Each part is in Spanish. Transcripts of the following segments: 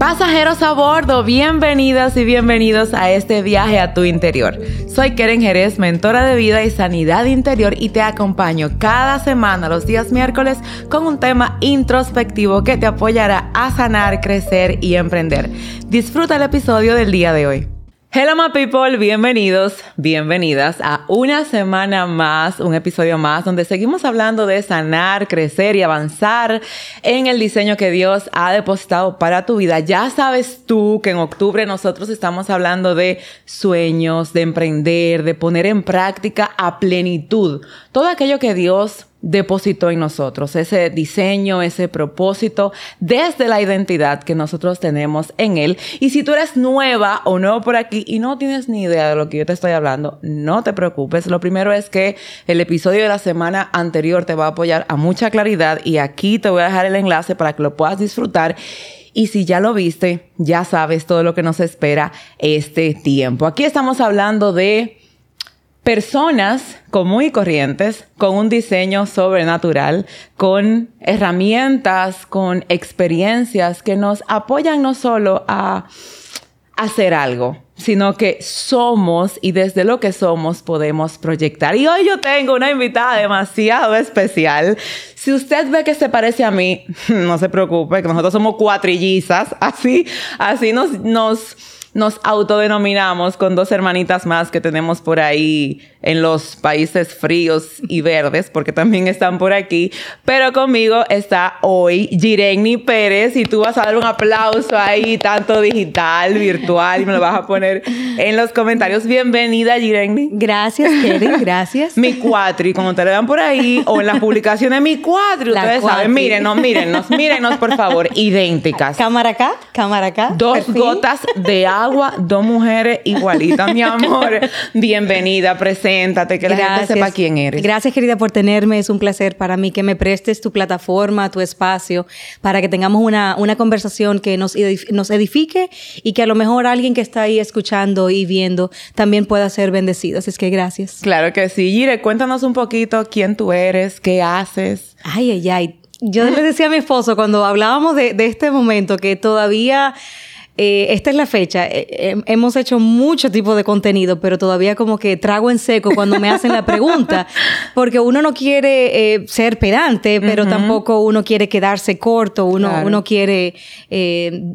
Pasajeros a bordo, bienvenidas y bienvenidos a este viaje a tu interior. Soy Keren Jerez, mentora de vida y sanidad interior y te acompaño cada semana los días miércoles con un tema introspectivo que te apoyará a sanar, crecer y emprender. Disfruta el episodio del día de hoy. Hello my people, bienvenidos, bienvenidas a una semana más, un episodio más donde seguimos hablando de sanar, crecer y avanzar en el diseño que Dios ha depositado para tu vida. Ya sabes tú que en octubre nosotros estamos hablando de sueños, de emprender, de poner en práctica a plenitud todo aquello que Dios depositó en nosotros, ese diseño, ese propósito, desde la identidad que nosotros tenemos en Él. Y si tú eres nueva o nuevo por aquí y no tienes ni idea de lo que yo te estoy hablando, no te preocupes. Lo primero es que el episodio de la semana anterior te va a apoyar a mucha claridad y aquí te voy a dejar el enlace para que lo puedas disfrutar. Y si ya lo viste, ya sabes todo lo que nos espera este tiempo. Aquí estamos hablando de personas común y corrientes con un diseño sobrenatural, con herramientas, con experiencias que nos apoyan no solo a hacer algo, sino que somos y desde lo que somos podemos proyectar. Y hoy yo tengo una invitada demasiado especial. Si usted ve que se parece a mí, no se preocupe, que nosotros somos cuatrillizas, así, así nos, nos nos autodenominamos con dos hermanitas más que tenemos por ahí en los países fríos y verdes, porque también están por aquí. Pero conmigo está hoy Jireni Pérez y tú vas a dar un aplauso ahí, tanto digital, virtual, y me lo vas a poner en los comentarios. Bienvenida, Jireni. Gracias, Keren, gracias. Mi cuatri, cuando te lo vean por ahí, o en las publicaciones, mi cuatri, ustedes saben, mírenos, mírenos, mírenos, por favor, idénticas. Cámara acá, cámara acá. Dos gotas de agua, dos mujeres igualitas, mi amor. Bienvenida, presente Preséntate, que la gente sepa quién eres. Gracias, querida, por tenerme. Es un placer para mí que me prestes tu plataforma, tu espacio, para que tengamos una, una conversación que nos, nos edifique y que a lo mejor alguien que está ahí escuchando y viendo también pueda ser bendecido. Así es que gracias. Claro que sí. Gire, cuéntanos un poquito quién tú eres, qué haces. Ay, ay, ay. Yo le decía a mi esposo cuando hablábamos de, de este momento que todavía eh, esta es la fecha. Eh, eh, hemos hecho mucho tipo de contenido, pero todavía como que trago en seco cuando me hacen la pregunta, porque uno no quiere ser pedante, pero tampoco uno quiere quedarse corto, uno, uno quiere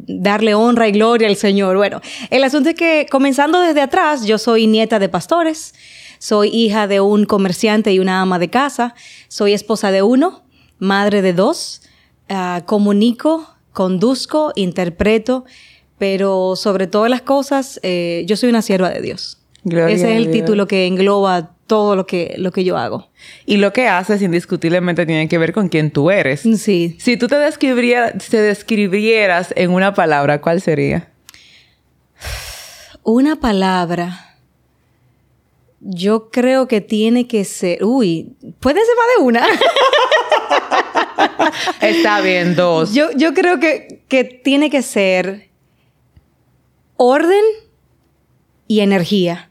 darle honra y gloria al Señor. Bueno, el asunto es que comenzando desde atrás, yo soy nieta de pastores, soy hija de un comerciante y una ama de casa, soy esposa de uno, madre de dos, ah, comunico, conduzco, interpreto pero sobre todas las cosas, eh, yo soy una sierva de Dios. Ese es el título que engloba todo lo que, lo que yo hago. Y lo que haces indiscutiblemente tiene que ver con quién tú eres. Sí. Si tú te describieras, te describieras en una palabra, ¿cuál sería? Una palabra. Yo creo que tiene que ser. Uy, puede ser más de una. Está bien, dos. Yo, yo creo que, que tiene que ser orden y energía.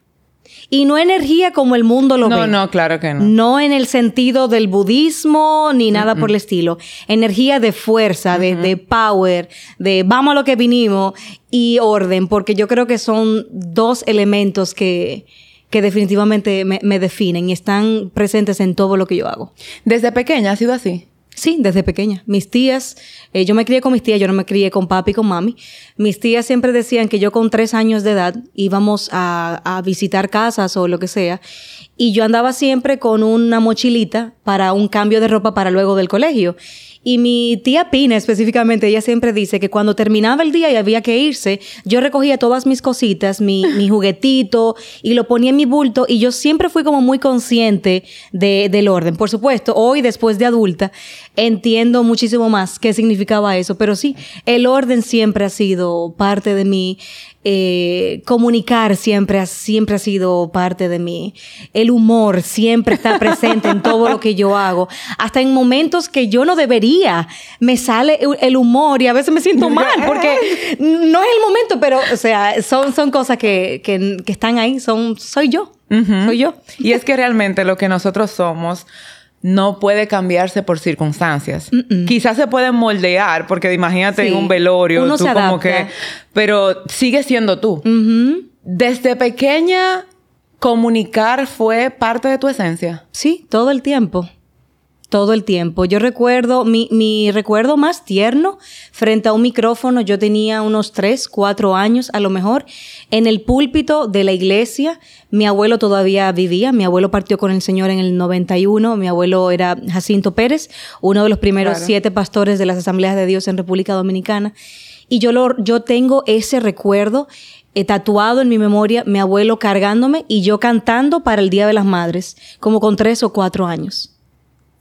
Y no energía como el mundo lo ve. No, no, claro que no. No en el sentido del budismo ni nada por el estilo. Energía de fuerza, de, power, de vamos a lo que vinimos y orden, porque yo creo que son dos elementos que, que definitivamente me, me definen y están presentes en todo lo que yo hago. ¿Desde pequeña ha sido así? Sí, desde pequeña. Mis tías, eh, yo me crié con mis tías, yo no me crié con papi y con mami. Mis tías siempre decían que yo con tres años de edad íbamos a, a visitar casas o lo que sea. Y yo andaba siempre con una mochilita para un cambio de ropa para luego del colegio. Y mi tía Pina específicamente, ella siempre dice que cuando terminaba el día y había que irse, yo recogía todas mis cositas, mi, mi juguetito, y lo ponía en mi bulto, y yo siempre fui como muy consciente de, del orden. Por supuesto, hoy después de adulta, entiendo muchísimo más qué significaba eso, pero sí, el orden siempre ha sido parte de mí. Eh, comunicar siempre ha, siempre ha sido parte de mí. El humor siempre está presente en todo lo que yo hago. Hasta en momentos que yo no debería, me sale el humor y a veces me siento mal porque no es el momento, pero, o sea, son, son cosas que, que, que están ahí, son, soy yo. Soy yo. Y es que realmente lo que nosotros somos no puede cambiarse por circunstancias. Quizás se puede moldear, porque imagínate en un velorio, Uno tú como que, pero sigue siendo tú. Desde pequeña, comunicar fue parte de tu esencia. Sí, todo el tiempo. Todo el tiempo. Yo recuerdo, mi, mi recuerdo más tierno frente a un micrófono, yo tenía unos 3, 4 años a lo mejor, en el púlpito de la iglesia. Mi abuelo todavía vivía, mi abuelo partió con el Señor en el 91, mi abuelo era Jacinto Pérez, uno de los primeros Claro. siete pastores de las Asambleas de Dios en República Dominicana. Y yo, lo, yo tengo ese recuerdo eh, tatuado en mi memoria, mi abuelo cargándome y yo cantando para el Día de las Madres, como con tres o cuatro años.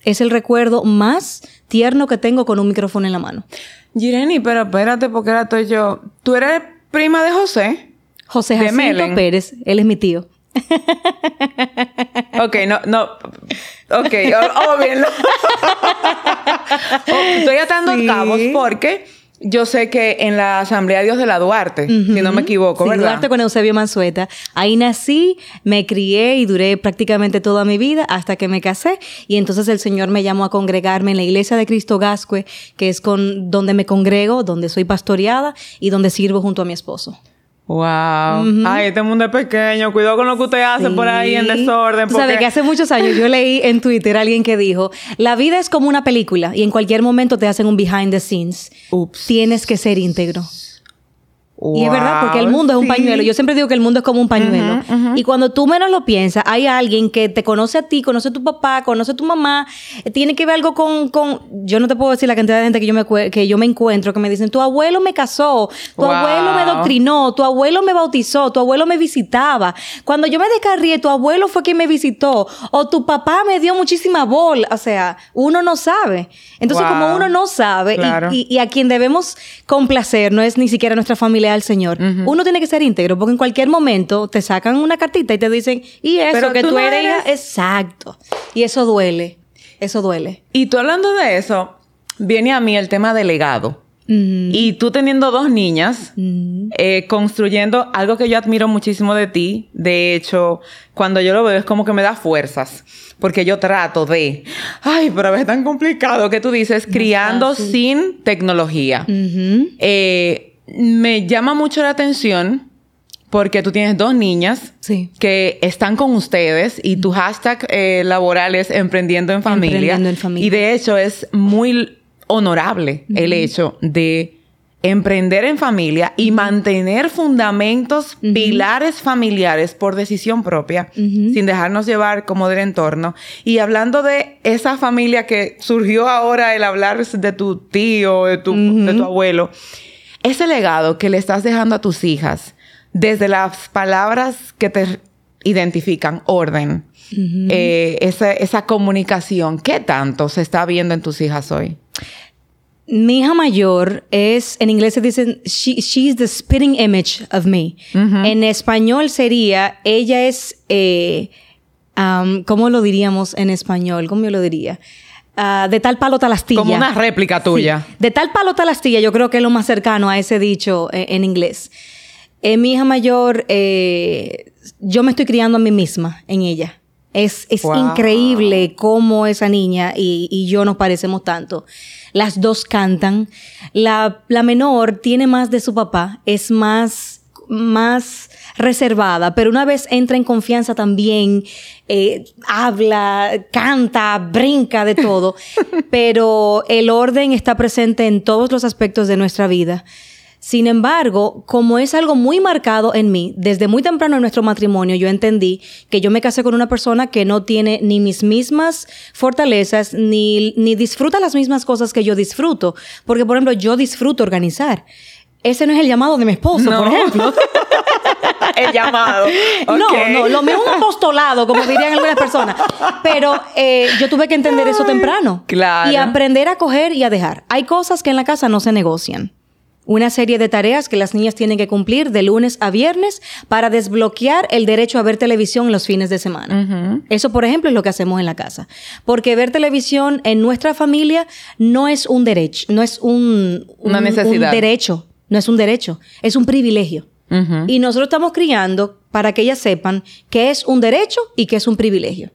Es el recuerdo más tierno que tengo con un micrófono en la mano. Jireni, pero espérate, porque ahora estoy yo. ¿Tú eres prima de José? José Jacinto. Pérez, él es mi tío. Ok, no, no. Ok, bien. Oh, estoy atando Sí. cabos porque yo sé que en la Asamblea Dios de la Duarte, si no me equivoco, Sí, ¿verdad? Duarte con Eusebio Mansueta. Ahí nací, me crié y duré prácticamente toda mi vida hasta que me casé. Y entonces el Señor me llamó a congregarme en la iglesia de Cristo Gascue, que es con donde me congrego, donde soy pastoreada y donde sirvo junto a mi esposo. Wow. Ay, este mundo es pequeño. Cuidado con lo que usted hace por ahí en desorden. Tú sabes porque- que hace muchos años yo leí en Twitter a alguien que dijo, la vida es como una película y en cualquier momento te hacen un behind the scenes. Ups. Tienes que ser íntegro. Y es verdad, porque el mundo es un pañuelo. Yo siempre digo que el mundo es como un pañuelo. Y cuando tú menos lo piensas, hay alguien que te conoce a ti, conoce a tu papá, conoce a tu mamá, eh, tiene que ver algo con, con... Yo no te puedo decir la cantidad de gente que yo me, que yo me encuentro que me dicen, tu abuelo me casó, tu Wow. abuelo me doctrinó, tu abuelo me bautizó, tu abuelo me visitaba. Cuando yo me descarrié, tu abuelo fue quien me visitó. O tu papá me dio muchísima bola. O sea, uno no sabe. Entonces, Wow. como uno no sabe y, y a quien debemos complacer no es ni siquiera nuestra familia al Señor. Uno tiene que ser íntegro porque en cualquier momento te sacan una cartita y te dicen, y eso Pero que tú eres, hija?". eres- exacto. Y eso duele. Eso duele. Y tú hablando de eso, viene a mí el tema del legado. Y tú teniendo dos niñas, eh, construyendo algo que yo admiro muchísimo de ti. De hecho, cuando yo lo veo es como que me da fuerzas. Porque yo trato de, ay, pero a veces es tan complicado que tú dices, criando sin tecnología. Eh, me llama mucho la atención porque tú tienes dos niñas Sí. que están con ustedes y tu hashtag eh, laboral es emprendiendo en familia. Emprendiendo en familia. Y de hecho es muy honorable el hecho de emprender en familia y mantener fundamentos, pilares familiares por decisión propia, sin dejarnos llevar como del entorno. Y hablando de esa familia que surgió ahora el hablar de tu tío, de tu, de tu abuelo, ese legado que le estás dejando a tus hijas, desde las palabras que te identifican, orden, eh, esa, esa comunicación, ¿qué tanto se está viendo en tus hijas hoy? Mi hija mayor es, en inglés se dicen, she, she's the spitting image of me. En español sería, ella es, eh, um, ¿cómo lo diríamos en español? ¿Cómo yo lo diría? Ah, de tal palo tal astilla. Como una réplica tuya. Sí. De tal palo tal astilla, yo creo que es lo más cercano a ese dicho eh, en inglés. Eh, mi hija mayor, eh, yo me estoy criando a mí misma en ella. Es, es Wow. increíble cómo esa niña y, y yo nos parecemos tanto. Las dos cantan. La, la menor tiene más de su papá, es más, más reservada, pero una vez entra en confianza también, eh, habla, canta, brinca de todo, pero el orden está presente en todos los aspectos de nuestra vida. Sin embargo, como es algo muy marcado en mí, desde muy temprano en nuestro matrimonio yo entendí que yo me casé con una persona que no tiene ni mis mismas fortalezas, ni, ni disfruta las mismas cosas que yo disfruto. Porque, por ejemplo, yo disfruto organizar. Ese no es el llamado de mi esposo, No. por ejemplo. el llamado. No, no, lo mío es un apostolado, como dirían algunas personas. Pero eh, yo tuve que entender eso temprano. claro. Y aprender a coger y a dejar. Hay cosas que en la casa no se negocian. Una serie de tareas que las niñas tienen que cumplir de lunes a viernes para desbloquear el derecho a ver televisión los fines de semana. Eso, por ejemplo, es lo que hacemos en la casa. Porque ver televisión en nuestra familia no es un derecho, no es un, Una un- necesidad. un derecho, no es un derecho, es un privilegio. Y nosotros estamos criando para que ellas sepan que es un derecho y que es un privilegio.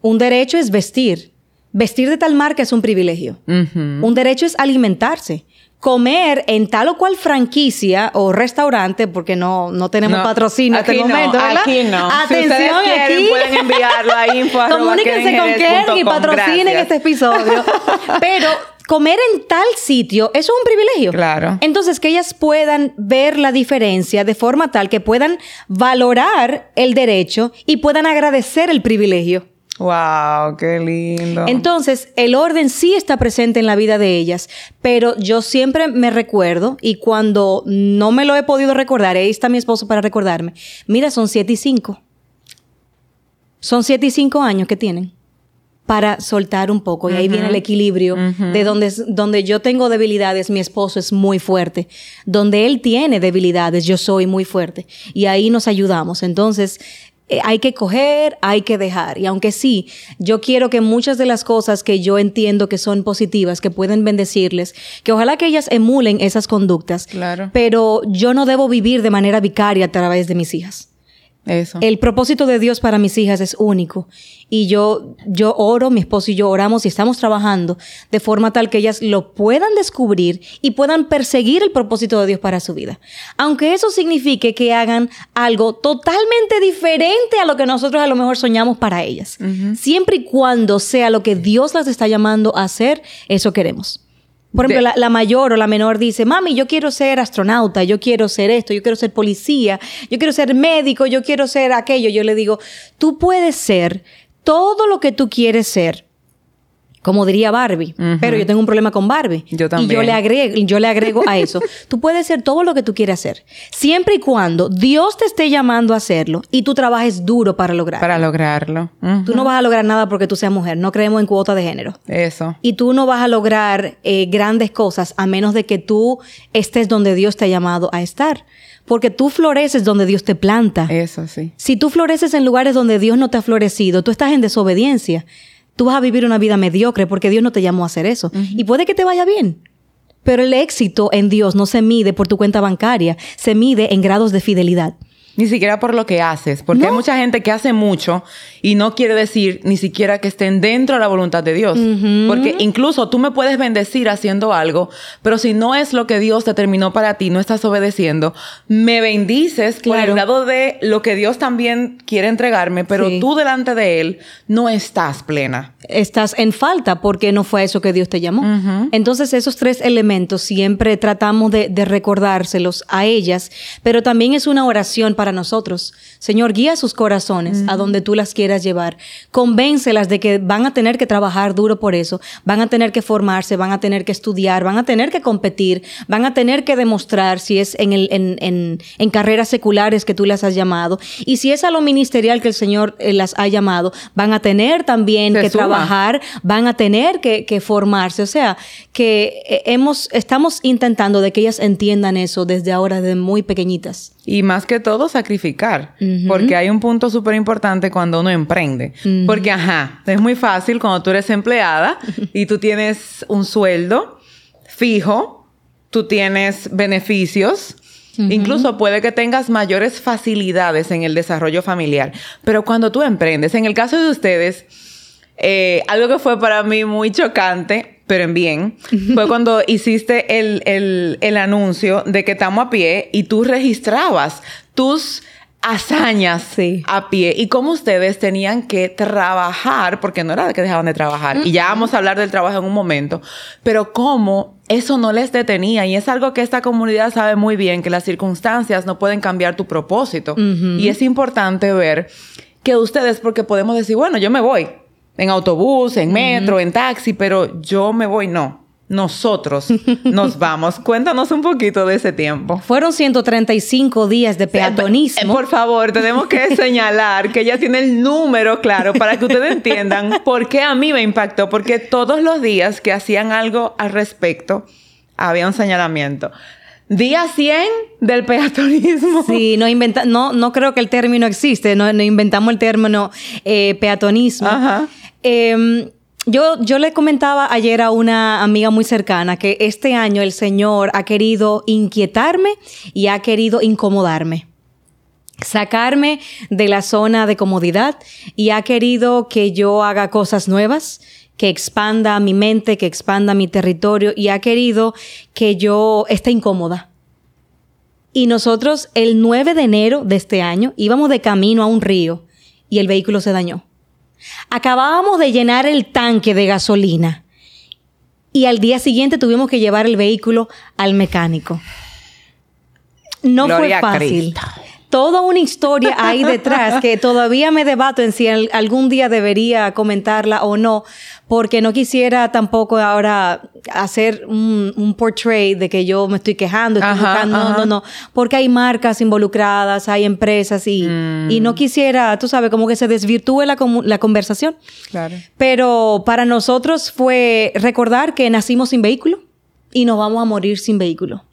Un derecho es vestir. Vestir de tal marca es un privilegio. Un derecho es alimentarse comer en tal o cual franquicia o restaurante, porque no, no tenemos patrocinio en este momento, ¿verdad? Aquí no. Atención, si quieren, aquí. pueden enviarlo a info. Comuníquense con Keren y patrocinen este episodio. Pero comer en tal sitio, eso es un privilegio. Claro. Entonces, que ellas puedan ver la diferencia de forma tal que puedan valorar el derecho y puedan agradecer el privilegio. Wow, qué lindo. Entonces, el orden sí está presente en la vida de ellas, pero yo siempre me recuerdo y cuando no me lo he podido recordar, ahí está mi esposo para recordarme. Mira, son siete y cinco. Son siete y cinco años que tienen para soltar un poco. Y ahí viene el equilibrio de donde, donde yo tengo debilidades, mi esposo es muy fuerte. Donde él tiene debilidades, yo soy muy fuerte. Y ahí nos ayudamos. Entonces, eh, hay que coger, hay que dejar. Y aunque sí, yo quiero que muchas de las cosas que yo entiendo que son positivas, que pueden bendecirles, que ojalá que ellas emulen esas conductas. Claro. Pero yo no debo vivir de manera vicaria a través de mis hijas. Eso. El propósito de Dios para mis hijas es único. Y yo, yo oro, mi esposo y yo oramos y estamos trabajando de forma tal que ellas lo puedan descubrir y puedan perseguir el propósito de Dios para su vida. Aunque eso signifique que hagan algo totalmente diferente a lo que nosotros a lo mejor soñamos para ellas. Siempre y cuando sea lo que Dios las está llamando a hacer, eso queremos. Por ejemplo, la, la, mayor o la menor dice, mami, yo quiero ser astronauta, yo quiero ser esto, yo quiero ser policía, yo quiero ser médico, yo quiero ser aquello. Yo le digo, tú puedes ser todo lo que tú quieres ser, como diría Barbie, pero yo tengo un problema con Barbie. Yo también. Y yo le agrego, yo le agrego a eso. tú puedes ser todo lo que tú quieres hacer, siempre y cuando Dios te esté llamando a hacerlo y tú trabajes duro para lograrlo. Para lograrlo. Tú no vas a lograr nada porque tú seas mujer. No creemos en cuota de género. Eso. Y tú no vas a lograr eh, grandes cosas a menos de que tú estés donde Dios te ha llamado a estar. Porque tú floreces donde Dios te planta. Eso sí. Si tú floreces en lugares donde Dios no te ha florecido, tú estás en desobediencia tú vas a vivir una vida mediocre porque Dios no te llamó a hacer eso. Y puede que te vaya bien. Pero el éxito en Dios no se mide por tu cuenta bancaria, se mide en grados de fidelidad. Ni siquiera por lo que haces, porque hay mucha gente que hace mucho y no quiere decir ni siquiera que estén dentro de la voluntad de Dios. Porque incluso tú me puedes bendecir haciendo algo, pero si no es lo que Dios determinó para ti, no estás obedeciendo, me bendices por el lado de lo que Dios también quiere entregarme, pero tú delante de Él no estás plena. Estás en falta porque no fue eso que Dios te llamó. Entonces esos tres elementos siempre tratamos de, de recordárselos a ellas, pero también es una oración para nosotros. Señor, guía sus corazones a donde tú las quieras llevar. Convéncelas de que van a tener que trabajar duro por eso, van a tener que formarse, van a tener que estudiar, van a tener que competir, van a tener que demostrar si es en, el, en, en, en carreras seculares que tú las has llamado y si es a lo ministerial que el Señor eh, las ha llamado, van a tener también Se que suma. trabajar, van a tener que, que formarse. O sea, que eh, hemos, estamos intentando de que ellas entiendan eso desde ahora, desde muy pequeñitas. Y más que todo, sacrificar. Porque hay un punto súper importante cuando uno emprende. Porque, ajá, es muy fácil cuando tú eres empleada y tú tienes un sueldo fijo, tú tienes beneficios. Incluso puede que tengas mayores facilidades en el desarrollo familiar. Pero cuando tú emprendes, en el caso de ustedes, eh, algo que fue para mí muy chocante, pero en bien, fue cuando hiciste el, el, el anuncio de que estamos a pie y tú registrabas tus hazañas Sí. a pie y cómo ustedes tenían que trabajar, porque no era de que dejaban de trabajar, y ya vamos a hablar del trabajo en un momento, pero cómo eso no les detenía y es algo que esta comunidad sabe muy bien, que las circunstancias no pueden cambiar tu propósito y es importante ver que ustedes, porque podemos decir, bueno, yo me voy en autobús, en metro, en taxi, pero yo me voy, no. Nosotros nos vamos. Cuéntanos un poquito de ese tiempo. Fueron 135 días de peatonismo. Por favor, tenemos que señalar que ella tiene el número claro para que ustedes entiendan por qué a mí me impactó. Porque todos los días que hacían algo al respecto, había un señalamiento. Día 100 del peatonismo. Sí, no, inventa no, no creo que el término existe, no, no inventamos el término eh, peatonismo. Ajá. Eh, yo, yo le comentaba ayer a una amiga muy cercana que este año el Señor ha querido inquietarme y ha querido incomodarme. sacarme de la zona de comodidad y ha querido que yo haga cosas nuevas, que expanda mi mente, que expanda mi territorio y ha querido que yo esté incómoda. Y nosotros el 9 de enero de este año íbamos de camino a un río y el vehículo se dañó. Acabábamos de llenar el tanque de gasolina y al día siguiente tuvimos que llevar el vehículo al mecánico. No fue fácil toda una historia ahí detrás que todavía me debato en si algún día debería comentarla o no, porque no quisiera tampoco ahora hacer un, un portrait de que yo me estoy quejando, estoy buscando, no, no, no, porque hay marcas involucradas, hay empresas y, y no mm. quisiera, tú sabes, como que se desvirtúe la, la conversación. Claro. Pero para nosotros fue recordar que nacimos sin vehículo y nos vamos a morir sin vehículo.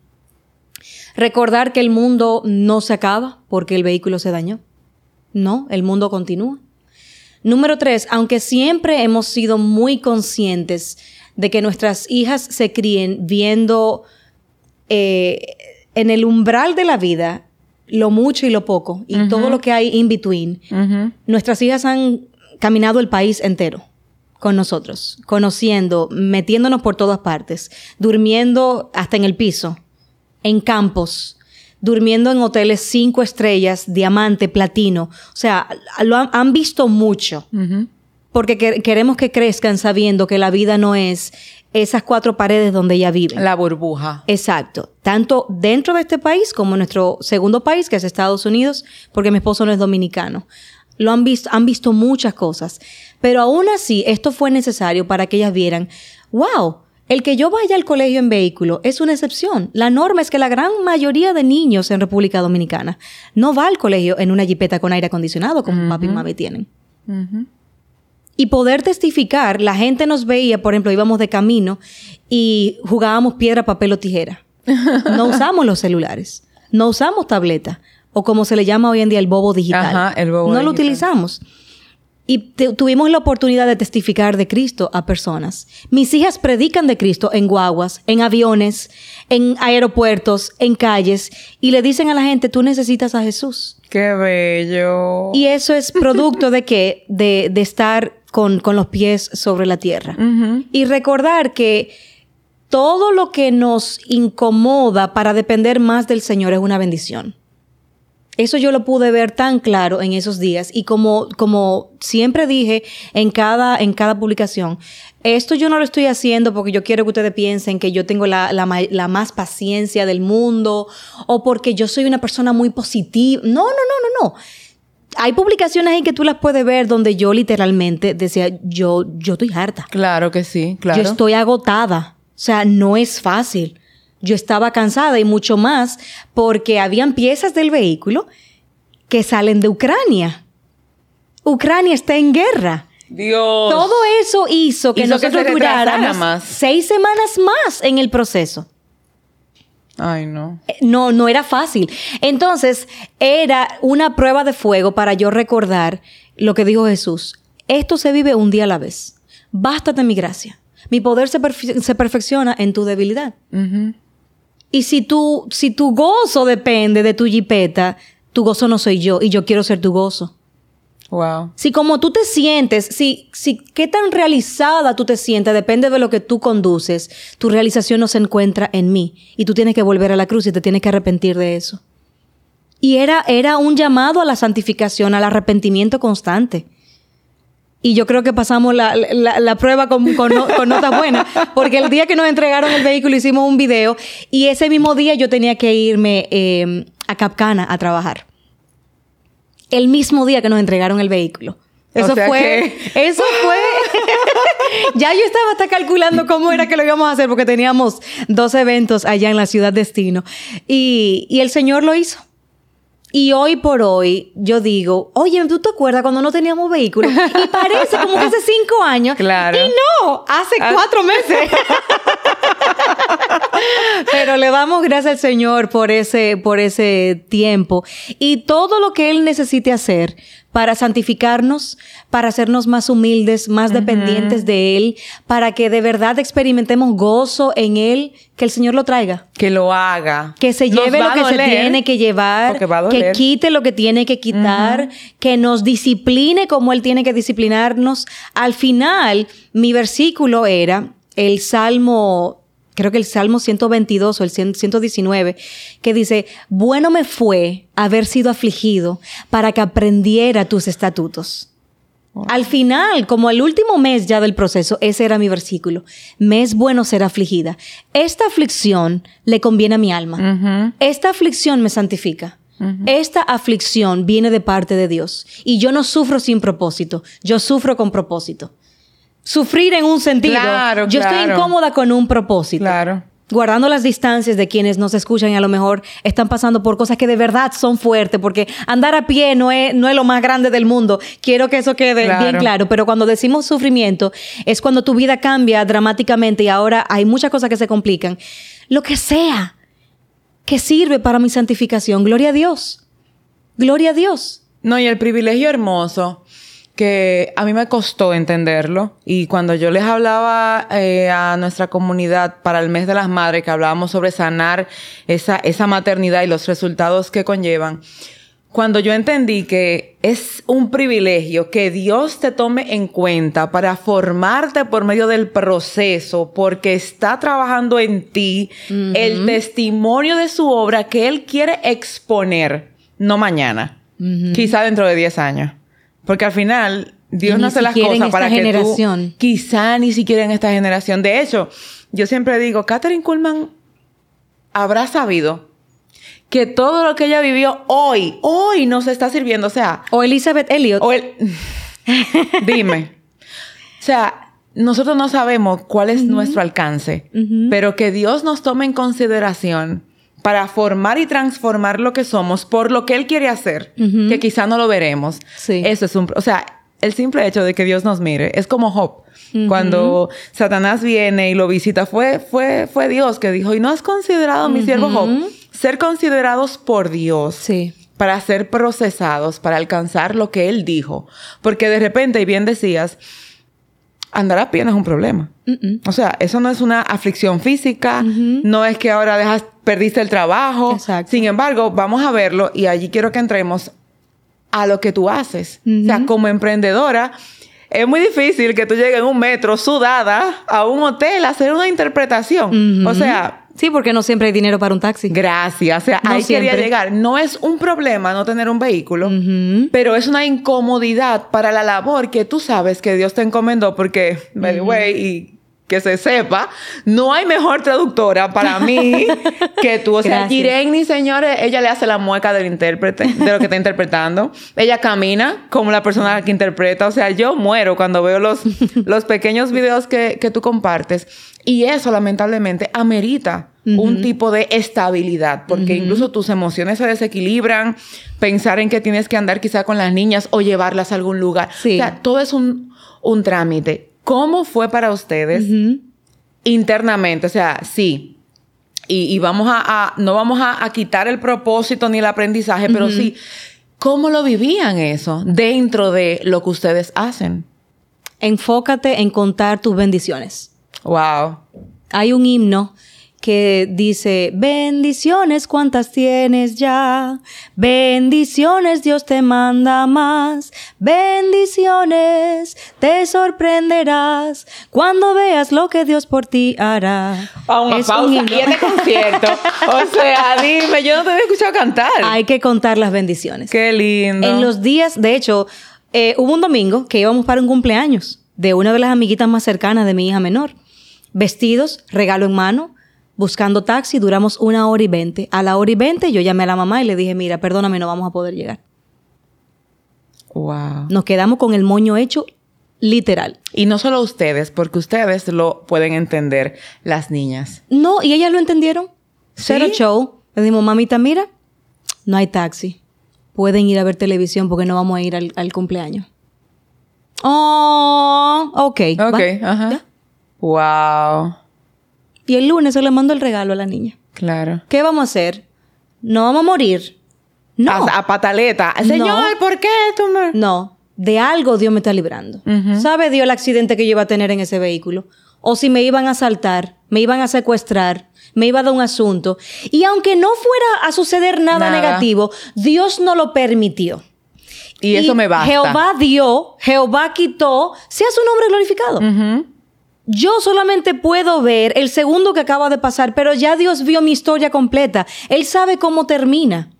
Recordar que el mundo no se acaba porque el vehículo se dañó. No, el mundo continúa. Número tres, aunque siempre hemos sido muy conscientes de que nuestras hijas se críen viendo eh, en el umbral de la vida lo mucho y lo poco y todo lo que hay in between, nuestras hijas han caminado el país entero con nosotros, conociendo, metiéndonos por todas partes, durmiendo hasta en el piso, en campos, durmiendo en hoteles cinco estrellas, diamante, platino. O sea, lo han, visto mucho. Porque queremos que crezcan sabiendo que la vida no es esas cuatro paredes donde ella vive. La burbuja. Exacto. Tanto dentro de este país como en nuestro segundo país, que es Estados Unidos, porque mi esposo no es dominicano. Lo han visto, han visto muchas cosas. Pero aún así, esto fue necesario para que ellas vieran, wow, el que yo vaya al colegio en vehículo es una excepción. La norma es que la gran mayoría de niños en República Dominicana no va al colegio en una jipeta con aire acondicionado como papi y mami tienen. Y poder testificar, la gente nos veía, por ejemplo, íbamos de camino y jugábamos piedra, papel o tijera. No usamos los celulares, no usamos tableta o como se le llama hoy en día el bobo digital. no lo utilizamos y tuvimos la oportunidad de testificar de Cristo a personas. Mis hijas predican de Cristo en guaguas, en aviones, en aeropuertos, en calles, y le dicen a la gente, tú necesitas a Jesús. Qué bello. Y eso es producto de qué? De, estar con, los pies sobre la tierra. Y recordar que todo lo que nos incomoda para depender más del Señor es una bendición. Eso yo lo pude ver tan claro en esos días y como, como siempre dije en cada, en cada publicación, esto yo no lo estoy haciendo porque yo quiero que ustedes piensen que yo tengo la, la, más paciencia del mundo o porque yo soy una persona muy positiva. No, no, no, no, no hay publicaciones ahí que tú las puedes ver donde yo literalmente decía, yo, yo estoy harta. Claro que sí, claro. Yo estoy agotada. O sea, no es fácil yo estaba cansada y mucho más porque habían piezas del vehículo que salen de Ucrania. Ucrania está en guerra. Dios. Todo eso hizo que nosotros duráramos seis semanas más en el proceso. Ay, no. Eh, no, no era fácil. Entonces, era una prueba de fuego para yo recordar lo que dijo Jesús. Esto se vive un día a la vez. Bástate mi gracia. Mi poder se, perfecciona en tu debilidad. Y si tu, si tu gozo depende de tu jipeta, tu gozo no soy yo y yo quiero ser tu gozo. Wow. Si como tú te sientes, si, si qué tan realizada tú te sientes, depende de lo que tú conduces, tu realización no se encuentra en mí y tú tienes que volver a la cruz y te tienes que arrepentir de eso. Y era, era un llamado a la santificación, al arrepentimiento constante. Y yo creo que pasamos la, la, prueba con, con, nota buena, porque el día que nos entregaron el vehículo hicimos un video y ese mismo día yo tenía que irme em, a Capcana a trabajar. El mismo día que nos entregaron el vehículo. Eso fue, eso fue. ya yo estaba hasta calculando cómo era que lo íbamos a hacer porque teníamos dos eventos allá en la ciudad destino. Y, y el Señor lo hizo. Y hoy por hoy yo digo, oye, ¿tú te acuerdas cuando no teníamos vehículo? Y parece como que hace cinco años. Claro. Y no, hace ah. cuatro meses. Pero le damos gracias al Señor por ese, por ese tiempo. Y todo lo que Él necesite hacer para santificarnos, para hacernos más humildes, más dependientes de Él, para que de verdad experimentemos gozo en Él, que el Señor lo traiga. Que lo haga. Que se Nos lleve lo que se tiene que llevar, que quite lo que tiene que quitar, que nos discipline como Él tiene que disciplinarnos. Al final, mi versículo era el Salmo, creo que el Salmo 122 o el 100 119, que dice, bueno me fue haber sido afligido para que aprendiera tus estatutos. Al final, como el último mes ya del proceso, ese era mi versículo. Me es bueno ser afligida. Esta aflicción le conviene a mi alma. Esta aflicción me santifica. Esta aflicción viene de parte de Dios. Y yo no sufro sin propósito. Yo sufro con propósito. Sufrir en un sentido. Claro, yo estoy incómoda con un propósito. Claro. Guardando las distancias de quienes nos escuchan y a lo mejor están pasando por cosas que de verdad son fuertes, porque andar a pie no es, no es lo más grande del mundo. Quiero que eso quede Claro. bien claro. Pero cuando decimos sufrimiento, es cuando tu vida cambia dramáticamente y ahora hay muchas cosas que se complican. Lo que sea que sirve para mi santificación. Gloria a Dios. Gloria a Dios. No, y el privilegio hermoso que a mí me costó entenderlo. Y cuando yo les hablaba eh, a nuestra comunidad para el mes de las madres que hablábamos sobre sanar esa, esa maternidad y los resultados que conllevan, cuando yo entendí que es un privilegio que Dios te tome en cuenta para formarte por medio del proceso, porque está trabajando en ti el testimonio de su obra que Él quiere exponer, no mañana, quizá dentro de 10 años. Porque al final Dios Y no hace las cosas para que generación. tú, quizá ni siquiera en esta generación. De hecho, yo siempre digo, Catherine Kuhlman habrá sabido que todo lo que ella vivió hoy, hoy nos está sirviendo. O sea, O Elizabeth Elliot. o el... dime. O sea, nosotros no sabemos cuál es nuestro alcance, pero que Dios nos tome en consideración para formar y transformar lo que somos por lo que Él quiere hacer, que quizá no lo veremos. Sí. Eso es un... O sea, el simple hecho de que Dios nos mire es como Job. Cuando Satanás viene y lo visita, fue, fue, fue Dios que dijo, y no has considerado, mi siervo Job, ser considerados por Dios Sí. para ser procesados, para alcanzar lo que él dijo. Porque de repente, y bien decías, andar a pie no es un problema. O sea, eso no es una aflicción física, no es que ahora dejas, perdiste el trabajo. Exacto. Sin embargo, vamos a verlo y allí quiero que entremos a lo que tú haces. O sea, como emprendedora, es muy difícil que tú llegues en un metro sudada a un hotel a hacer una interpretación. O sea, Sí, porque no siempre hay dinero para un taxi. Gracias. O sea, No ahí quería siempre. llegar. No es un problema no tener un vehículo, pero es una incomodidad para la labor que tú sabes que Dios te encomendó porque, by the way, y que se sepa, no hay mejor traductora para mí que tú. O sea. Jireni, señores, ella le hace la mueca del intérprete, de lo que está interpretando. Ella camina como la persona que interpreta. O sea, yo muero cuando veo los, los pequeños videos que, que tú compartes. Y eso, lamentablemente, amerita un tipo de estabilidad, porque incluso tus emociones se desequilibran, pensar en que tienes que andar quizá con las niñas o llevarlas a algún lugar. Sí. O sea, todo es un, un trámite. ¿Cómo fue para ustedes internamente? O sea, sí. Y, y vamos a, a- no vamos a, a quitar el propósito ni el aprendizaje, pero sí, ¿cómo lo vivían eso dentro de lo que ustedes hacen? Enfócate en contar tus bendiciones. Wow. Hay un himno que dice, bendiciones cuántas tienes ya, bendiciones Dios te manda más, bendiciones te sorprenderás cuando veas lo que Dios por ti hará. Pausa, Es un pausa. himno. Y este concierto. o sea, dime, yo no te había escuchado cantar. Hay que contar las bendiciones. Qué lindo. En los días, de hecho, eh, hubo un domingo que íbamos para un cumpleaños de una de las amiguitas más cercanas de mi hija menor. Vestidos, regalo en mano, buscando taxi, duramos una hora y veinte. A la hora y veinte yo llamé a la mamá y le dije, mira, perdóname, no vamos a poder llegar. Wow. Nos quedamos con el moño hecho literal. Y no solo ustedes, porque ustedes lo pueden entender, las niñas. No, y ellas lo entendieron. Cero ¿Sí? show. Le dijimos, mamita, mira, no hay taxi. Pueden ir a ver televisión porque no vamos a ir al, al cumpleaños. Oh, ok. Ok, ajá. Wow. Y el lunes se le mando el regalo a la niña. Claro. ¿Qué vamos a hacer? No vamos a morir. No. A, a pataleta. Señor, No. ¿por qué tú me...? No, de algo Dios me está librando. ¿Sabe Dios el accidente que yo iba a tener en ese vehículo? O si me iban a asaltar, me iban a secuestrar, me iba a dar un asunto. Y aunque no fuera a suceder nada, Nada. negativo, Dios no lo permitió. Y eso me basta. Jehová dio, Jehová quitó, sea su nombre glorificado. Ujú. Yo solamente puedo ver el segundo que acaba de pasar, pero ya Dios vio mi historia completa. Él sabe cómo termina.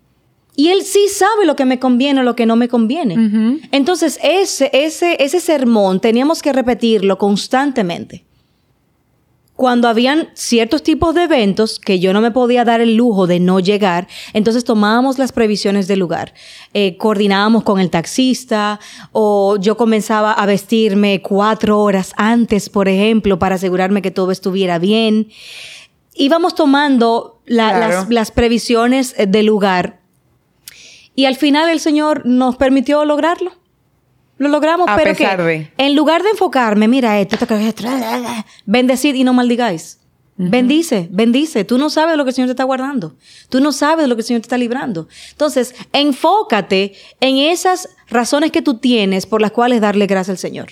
Y él sí sabe lo que me conviene o lo que no me conviene. Entonces, ese, ese, ese sermón teníamos que repetirlo constantemente. Cuando habían ciertos tipos de eventos que yo no me podía dar el lujo de no llegar, entonces tomábamos las previsiones del lugar. Eh, coordinábamos con el taxista o yo comenzaba a vestirme cuatro horas antes, por ejemplo, para asegurarme que todo estuviera bien. Íbamos tomando la- Claro. las, las previsiones eh, del lugar y al final el Señor nos permitió lograrlo. Lo logramos, A pero pesar que de. en lugar de enfocarme, mira esto, esto, esto, bendecid y no maldigáis. Bendice, bendice. Tú no sabes lo que el Señor te está guardando. Tú no sabes lo que el Señor te está librando. Entonces, enfócate en esas razones que tú tienes por las cuales darle gracias al Señor.